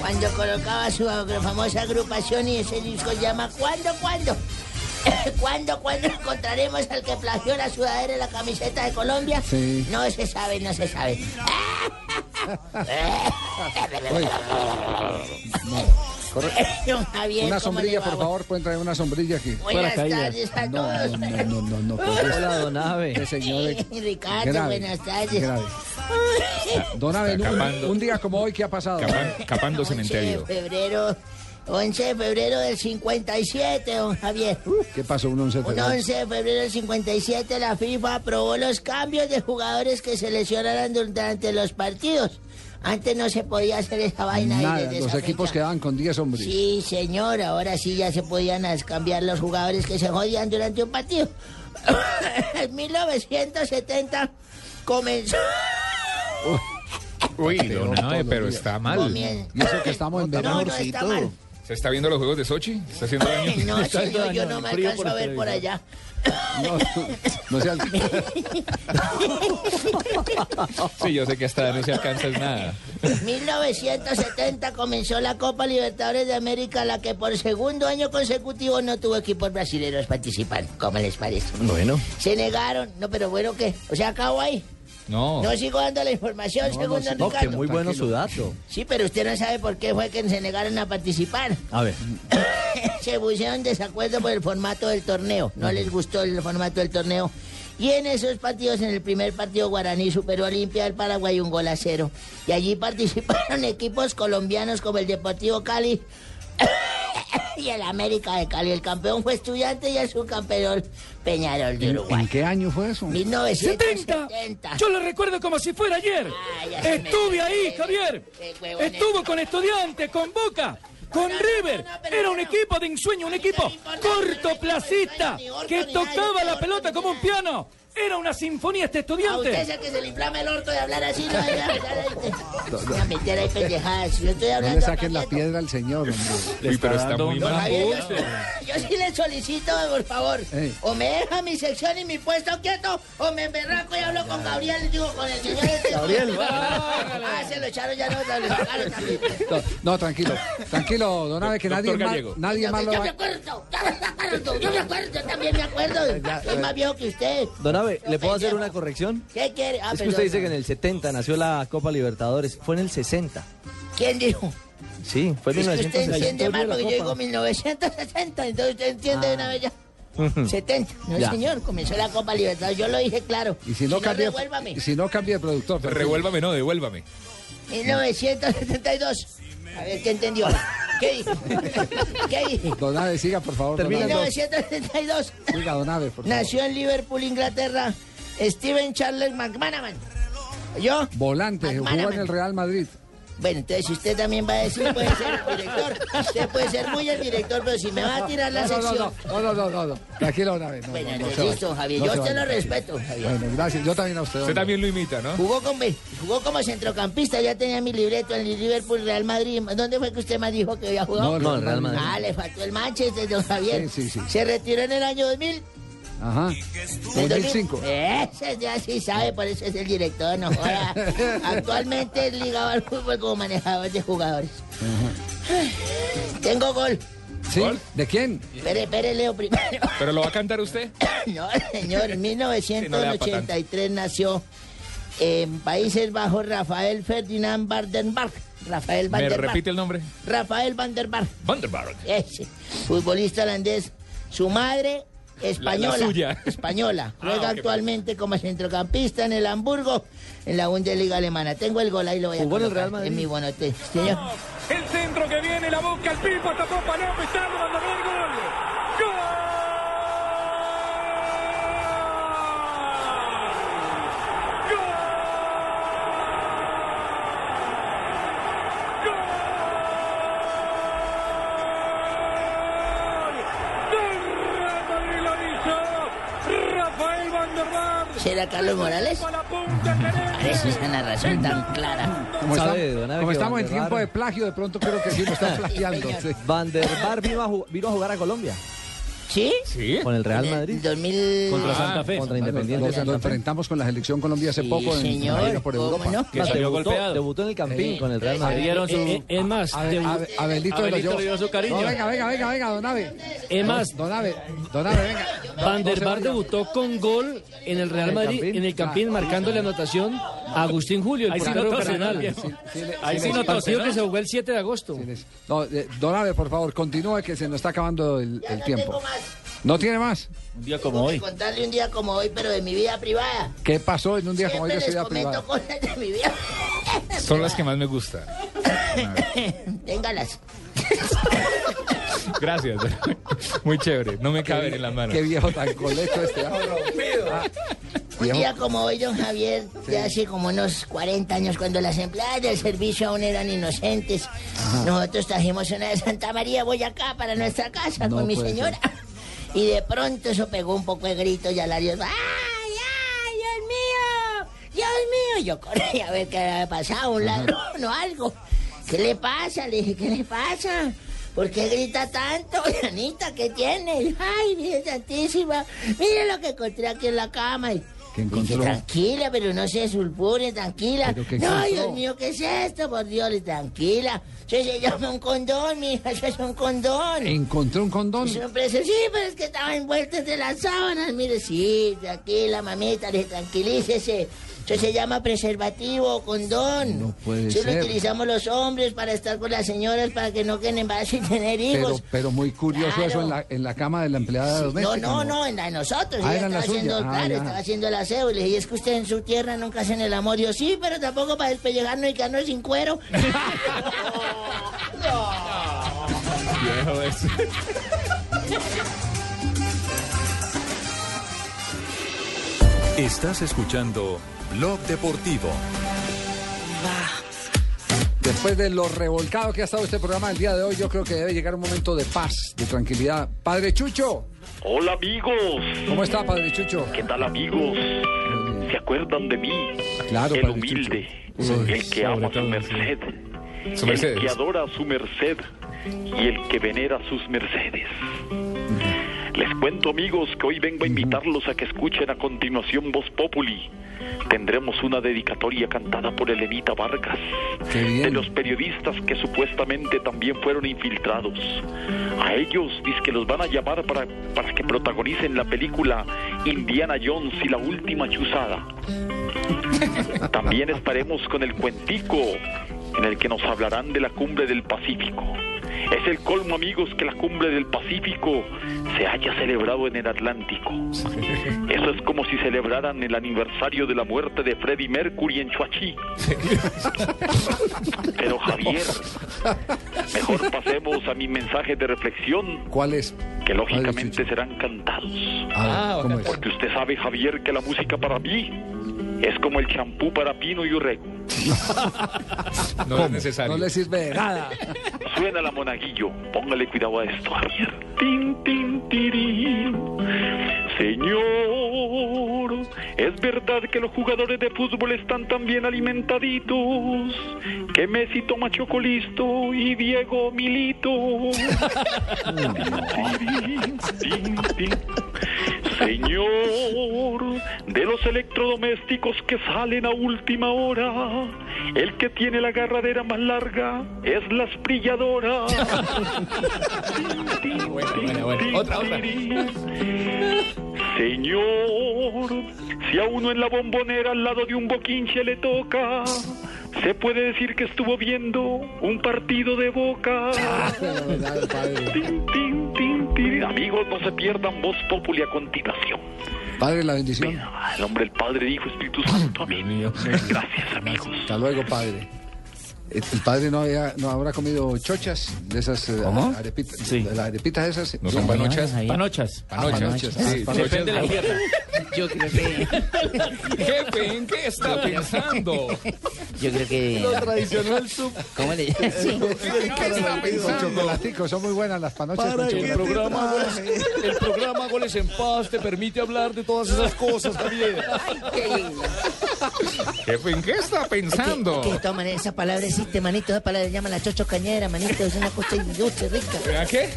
Cuando colocaba su famosa agrupación y ese disco llama ¿Cuándo, cuándo? *laughs* ¿Cuándo, cuándo encontraremos al que plagió la sudadera y la camiseta de Colombia? Sí. No se sabe, no se sabe. *laughs* Javier, Una ¿cómo sombrilla, por favor, pueden traer una sombrilla aquí. Buenas tardes a No, todos. no, no, no, no. Hola, don señor. *laughs* Ricardo, Grave, buenas tardes. grave. Don Abel, un, día como hoy, ¿qué ha pasado? Capan- capando 11 de cementerio. febrero, 11 de febrero del 57, don Javier. ¿Qué pasó un 11 de Un febrero? 11 de febrero del 57 la FIFA aprobó los cambios de jugadores que se lesionaran durante los partidos. Antes no se podía hacer esa vaina. Nada, desde los esa equipos fecha- quedaban con 10 hombres. Sí, señor, ahora sí ya se podían cambiar los jugadores que se jodían durante un partido. *coughs* en 1970 comenzó... Uy, don Abe, pero está mal. Comien- Y eso que estamos en No, verano. no está mal. ¿Se está viendo los juegos de Sochi? ¿Está haciendo daño? No, *laughs* señor, yo no me alcanzo a ver por allá. No, no sea... Sí, yo sé que hasta no se alcanza es nada. 1970 comenzó la Copa Libertadores de América, la que por segundo año consecutivo no tuvo equipos brasileños participando. ¿Cómo les parece? Bueno. Se negaron. No, pero bueno, ¿qué? O sea, acabo ahí. No. No sigo dando la información, No, según no, don no, que muy bueno su dato. Sí, pero usted no sabe por qué fue que se negaron a participar. A ver. *laughs* se pusieron en desacuerdo por el formato del torneo. No les gustó el formato del torneo. Y en esos partidos, en el primer partido, Guaraní superó a Olimpia del Paraguay un gol a cero. Y allí *laughs* participaron equipos colombianos como el Deportivo Cali *coughs* y el América de Cali. El campeón fue Estudiante y el subcampeón Peñarol de ¿En, Uruguay. en qué año fue eso? 1970. Yo lo recuerdo como si fuera ayer. me Estuve ahí, Javier. Estuvo con estudiantes, con Boca. Con River, era un equipo de ensueño, un equipo cortoplacista que tocaba la pelota como un piano. Era una sinfonía este A usted es estudiante. el que se le inflama el orto de hablar así, no A meter ahí pendejadas. Yo estoy No hablando. le saquen la piedra al señor, hombre. Uy, pero está muy mal. Yo, yo sí le solicito, por favor, Ey. o me deja mi sección y mi puesto quieto, o me emberraco y hablo con Gabriel, digo, con el señor este. Gabriel. *laughs* Ah, se lo echaron ya, no, se lo sacaron también. No, no, tranquilo. Tranquilo, don Abe, que nadie más, nadie más lo Yo va me acuerdo, yo me acuerdo, yo me acuerdo, yo también me acuerdo. Soy más viejo que usted. Don ¿le puedo hacer una corrección? ¿Qué quiere? Ah, es que perdón. usted dice que en el 70 nació la Copa Libertadores. Fue en el 60. ¿Quién dijo? Sí, fue en Es que usted 1960. entiende mal porque yo digo 1960, entonces usted entiende de una vez ya. 70. No, Ya. señor, comenzó la Copa Libertadores. Yo lo dije claro. Y si no, cambia, revuélvame. y si no cambia de productor. tranquilo. Revuélvame, no, devuélvame. 1972. A ver, ¿qué entendió? ¿Qué dije? ¿Qué dije? *laughs* Don siga, por favor. Abe. 1972. Siga, don por favor. Nació en Liverpool, Inglaterra, Steven Charles McManaman. ¿Yo? Volante, jugó en el Real Madrid. Bueno, entonces si usted también va a decir, puede ser el director. Usted puede ser muy el director, pero si me va a tirar la No, sección... no, no, no, no, no. Tranquilo, Abe. No, Bueno, listo, Javier. No Yo usted lo respeto, Javier. Bueno, gracias. Yo también a usted. Usted también lo imita, ¿no? Jugó, con, jugó como centrocampista, ya tenía mi libreto en el Liverpool, Real Madrid. ¿Dónde fue que usted más dijo que había jugado? No, no, el Real Madrid. Ah, le faltó el Manchester, don Javier. Sí, sí, sí. Se retiró en el año 2000. Ajá. ¿En 2005. Ese ya sí sabe, por eso es el director, no joda. *laughs* Actualmente es ligado al fútbol como manejador de jugadores. Tengo gol. ¿Sí? ¿De quién? Espere, espere, Leo primero. *laughs* ¿Pero lo va a cantar usted? *coughs* No, señor, en Sí, no le da pa' 1983 nació en Países Bajos Rafael Ferdinand Vandenberg. Rafael ¿Me Vandenberg. repite el nombre? Rafael Vandenberg. Vandenberg. Ese, futbolista holandés. Su madre, española. suya. Española. *laughs* Ah, Juega ok. actualmente como centrocampista en el Hamburgo, en la Bundesliga alemana. Tengo el gol ahí, lo voy a ¿Jugó en el Real Madrid? En mi bonote. Señor. El centro que viene, la boca, el pipo, tapó Paloma, está el gol. Madrid lo hizo. Rafael Van der Vaart. ¿Será Carlos Morales? Parece esa narración tan clara. Como, ¿Sabe, estamos, como estamos en tiempo de plagio, de pronto creo que sí lo están *laughs* plagiando. Van der Bar vino a, vino a jugar a Colombia. ¿Sí? Sí. Con el Real En Madrid. 2000... Contra Ah, Santa Fe. Contra Independiente de nos Santa Fe. enfrentamos con la selección Colombia hace Sí, poco en señor, la gira por ¿cómo Europa. no? Que salió debutó, golpeado. debutó en el Campín con el Real Madrid. su- Eh, eh, es más, debu- Abe- Abelito, Abelito lo le dio su cariño. No, venga, venga, venga, venga, don Abe. es más, Don Abe, don Abe, venga. Van der Bar debutó con gol en el Real ¿En Madrid, en el Campín, marcando la anotación a Agustín Julio, el Ahí sí portero profesional. sí, sí, sí, Ahí sí sí Partido que se jugó el 7 de agosto. No, eh, don Abe, por favor, continúe que se nos está acabando el, tiempo. ¿No tiene más? Un día como Tengo hoy. contarle un día como hoy, pero de mi vida privada. ¿Qué pasó en un día como hoy de su vida privada? cosas de mi vida. Son las que más me gustan. Téngalas. Gracias. Muy chévere. No me caben en las manos. Qué viejo tan coleto este. ah. Un día como hoy, don Javier, de hace como unos 40 años, cuando las empleadas del servicio aún eran inocentes, nosotros trajimos una de Santa María Boyacá para nuestra casa No con mi señora. Y de pronto eso pegó un poco de gritos y alarios. ¡Ay, ay, Dios mío! ¡Dios mío! Yo corrí a ver qué había pasado, un ladrón o algo. ¿Qué le pasa? Le dije, ¿qué le pasa? ¿Por qué grita tanto? *laughs* Anita, ¿qué tiene? Ay, Virgen Santísima, mire lo que encontré aquí en la cama. Y, ¿Qué Dije, tranquila, pero no se sulpure, tranquila. ¿Pero qué no? Dios mío, ¿qué es esto? Por Dios, tranquila. Eso se llama un condón, mija, eso es un condón. ¿Encontró un condón? Sí, pero es que estaba envuelto entre las sábanas. Mire, sí, tranquila, mamita, le tranquilícese. Eso se llama preservativo o condón. No puede Eso lo ser. utilizamos los hombres para estar con las señoras para que no queden embarazos y tener hijos. Pero, pero muy curioso Claro. eso en la, en la cama de la empleada No, doméstica. no, no, en la de nosotros. Ah, ella la estaba haciendo, suya. Ah, claro, ya. estaba haciendo el aseo. Y le dije, es que usted en su tierra nunca hacen el amor. Y yo, sí, pero tampoco para despellejarnos y quedarnos sin cuero. *laughs* Viejo eso. Estás escuchando Blog Deportivo. Después de lo revolcado que ha estado este programa el día de hoy, yo creo que debe llegar un momento de paz, de tranquilidad. Padre Chucho, Hola amigos, ¿cómo está, Padre Chucho? ¿qué tal amigos? ¿Se acuerdan de mí? Claro, el Padre humilde, Chucho. Uy, el que ama a su merced, Su merced. el que adora a su merced y el que venera sus mercedes. Les cuento amigos que hoy vengo a invitarlos a que escuchen a continuación Voz Populi. Tendremos una dedicatoria cantada por Elenita Vargas, de los periodistas que supuestamente también fueron infiltrados. A ellos dice que los van a llamar para, para que protagonicen la película Indiana Jones y la última chuzada. *laughs* También estaremos con el cuentico en el que nos hablarán de la cumbre del Pacífico. Es el colmo, amigos, que la cumbre del Pacífico se haya celebrado en el Atlántico. Eso es como si celebraran el aniversario de la muerte de Freddie Mercury en Chuachi. Pero Javier, mejor pasemos a mi mensaje de reflexión, ¿Cuál es? que lógicamente serán cantados. Ah, ¿cómo es? Porque usted sabe, Javier, que la música para mí es como el champú para Pino y Urrego. *laughs* No es necesario. No le sirve de nada. Suena la monaguillo. Póngale cuidado a esto, Javier. Tin, tin, tirín. Señor, es verdad que los jugadores de fútbol están tan bien alimentaditos que Messi toma chocolisto y Diego Milito. Tin, tin, tin. Señor, de los electrodomésticos que salen a última hora, el que tiene la agarradera más larga es la. *laughs* Otra, otra. Señor, si a uno en la bombonera al lado de un boquinche le toca, se puede decir que estuvo viendo un partido de boca. *laughs* Tin, tin, tin, tin. Amigos, no se pierdan Voz Populi a continuación. Padre, la bendición. El nombre del Padre, Hijo, Espíritu Santo. Amén. Gracias, amigos. Hasta luego, padre. El el padre no, había, no habrá comido chochas de esas eh, ¿Cómo? arepitas, de las arepitas esas. ¿No son panochas? Panochas. Ah, panochas. Sí, Panochas. Depende de la tierra. Yo creo que. *laughs* Jefe, ¿en qué está pensando? Yo creo que. Lo tradicional sub. ¿Cómo le llaman? Sí. Con chocolatico, son muy buenas las panochas Para que el programa, Goles, el programa Goles en Paz te permite hablar de todas esas cosas, Javier. Qué lindo. Jefe, ¿en qué está pensando? Que toma esa palabra existe, manito. Esa palabra se llama la chocho cañera, manito. Es una cosa dulce, rica. ¿A qué?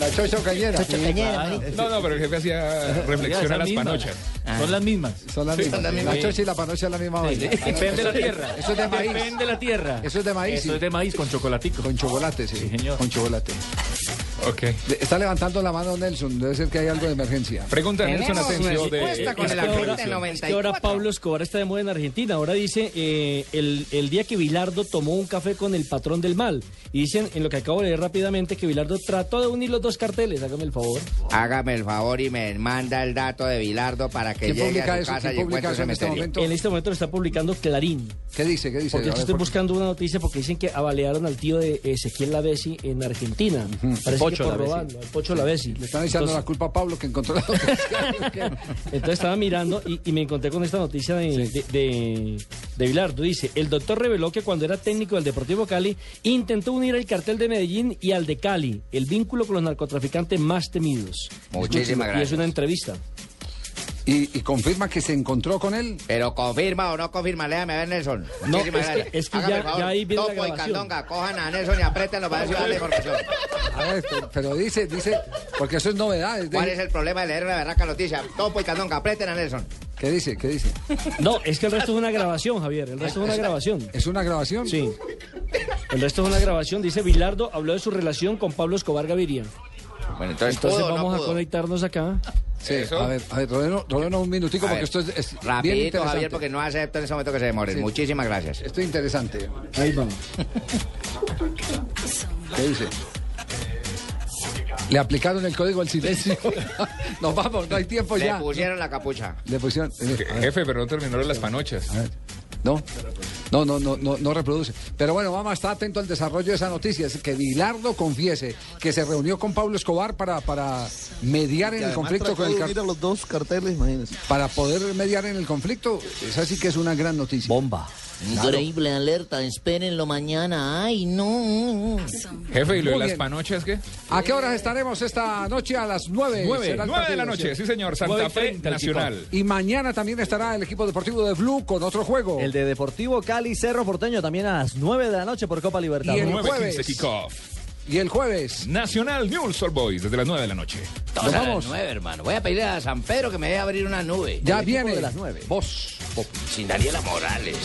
La chocho cañera. Chocho cañera, manito. No, no, pero el jefe hacía reflexión a las mismas. panochas. Son las mismas. Son las mismas. Son las La mismas. chocha y la panocha es la misma vaina. Depende de la tierra. Eso es de maíz. Depende de la tierra. Eso es de maíz. Eso sí. es de maíz con chocolatico. Con chocolate, sí. Sí, señor. Con chocolate. Ok. Le- Está levantando la mano Nelson, debe ser que hay algo de emergencia. Pregunta Nelson Asensio de... respuesta con Es el que, ahora, agente es que ahora 94. Pablo Escobar está de moda en Argentina. Ahora dice eh, el, el día que Bilardo tomó un café con el patrón del mal. Y dicen, en lo que acabo de leer rápidamente, que Bilardo trató de unir los dos carteles. Hágame el favor. Hágame el favor y me manda el dato de Bilardo para que ¿Quién llegue publica a su eso? casa ¿Quién y encuentre en este? En este momento lo está publicando Clarín. ¿Qué dice? ¿Qué dice? Porque ver, estoy por- buscando una noticia porque dicen que abalearon al tío de Ezequiel Lavesi en Argentina. Parece Pocho por robando, al Pocho Lavesi. Le están echando la culpa a Pablo que encontró la *laughs* noticia. Entonces estaba mirando y, y me encontré con esta noticia de, de, de, de Bilardo. Dice, el doctor reveló que cuando era técnico del Deportivo Cali, intentó unir el cartel de Medellín y al de Cali, el vínculo con los narcotraficantes más temidos. Muchísimas Y gracias. es una entrevista. Y, y confirma que se encontró con él. Pero confirma o no confirma, léame a ver Nelson. No, es que- gracias. es que Hágame ya- ahí viene la Topo y. Candonga, cojan a Nelson y apriétenlo para va la información. A ver, pero, pero dice, dice, porque eso es novedad. es de- ¿Cuál es el problema de leer una berraca noticia? Topo y Candonga, aprieten a Nelson. ¿Qué dice? ¿Qué dice? No, es que el resto es una grabación, Javier. El resto es una grabación. ¿Es una grabación? Sí. El resto es una grabación. Dice Bilardo habló de su relación con Pablo Escobar Gaviria. Bueno, entonces, Entonces ¿pudo o no vamos a conectarnos acá. Sí, a ver, a ver, Rodeno, Rodeno, un minutico A porque ver, esto es, es bien Rapidito, interesante. Javier, porque no acepto en ese momento que se demoren. Sí. Muchísimas gracias. Esto es interesante. Ahí va. ¿Qué dice? Le aplicaron el código al silencio. *laughs* Nos vamos, no hay tiempo Le ya. pusieron la capucha. Le pusieron. eh, a ver. Jefe, pero no terminaron las panochas. No, no, no, no, no, no reproduce. Pero bueno, vamos a estar atento al desarrollo de esa noticia. Es que Bilardo confiese que se reunió con Pablo Escobar para, para mediar en el conflicto con el de car- unir a los dos carteles, imagínense. para poder mediar en el conflicto. Esa sí que es una gran noticia. Bomba. Increíble alerta, espérenlo mañana. Ay, no. Jefe, ¿y lo de las panochas qué? ¿A qué horas estaremos esta noche? A las nueve. Nueve, será el nueve de la noche, ¿sí? señor, Santa Fe Nacional. Y mañana también estará el equipo deportivo de Blue con otro juego. El de Deportivo Cali Cerro Porteño también a las 9 de la noche por Copa Y el Libertadores. 9.15 jueves. kickoff. Y el jueves. Nacional News All Boys desde las 9 de la noche. Todos Nos a las vamos. nueve, hermano. Voy a pedir a San Pedro que me deje abrir una nube. Ya viene. de las nueve. Vos. Sin Daniela Morales.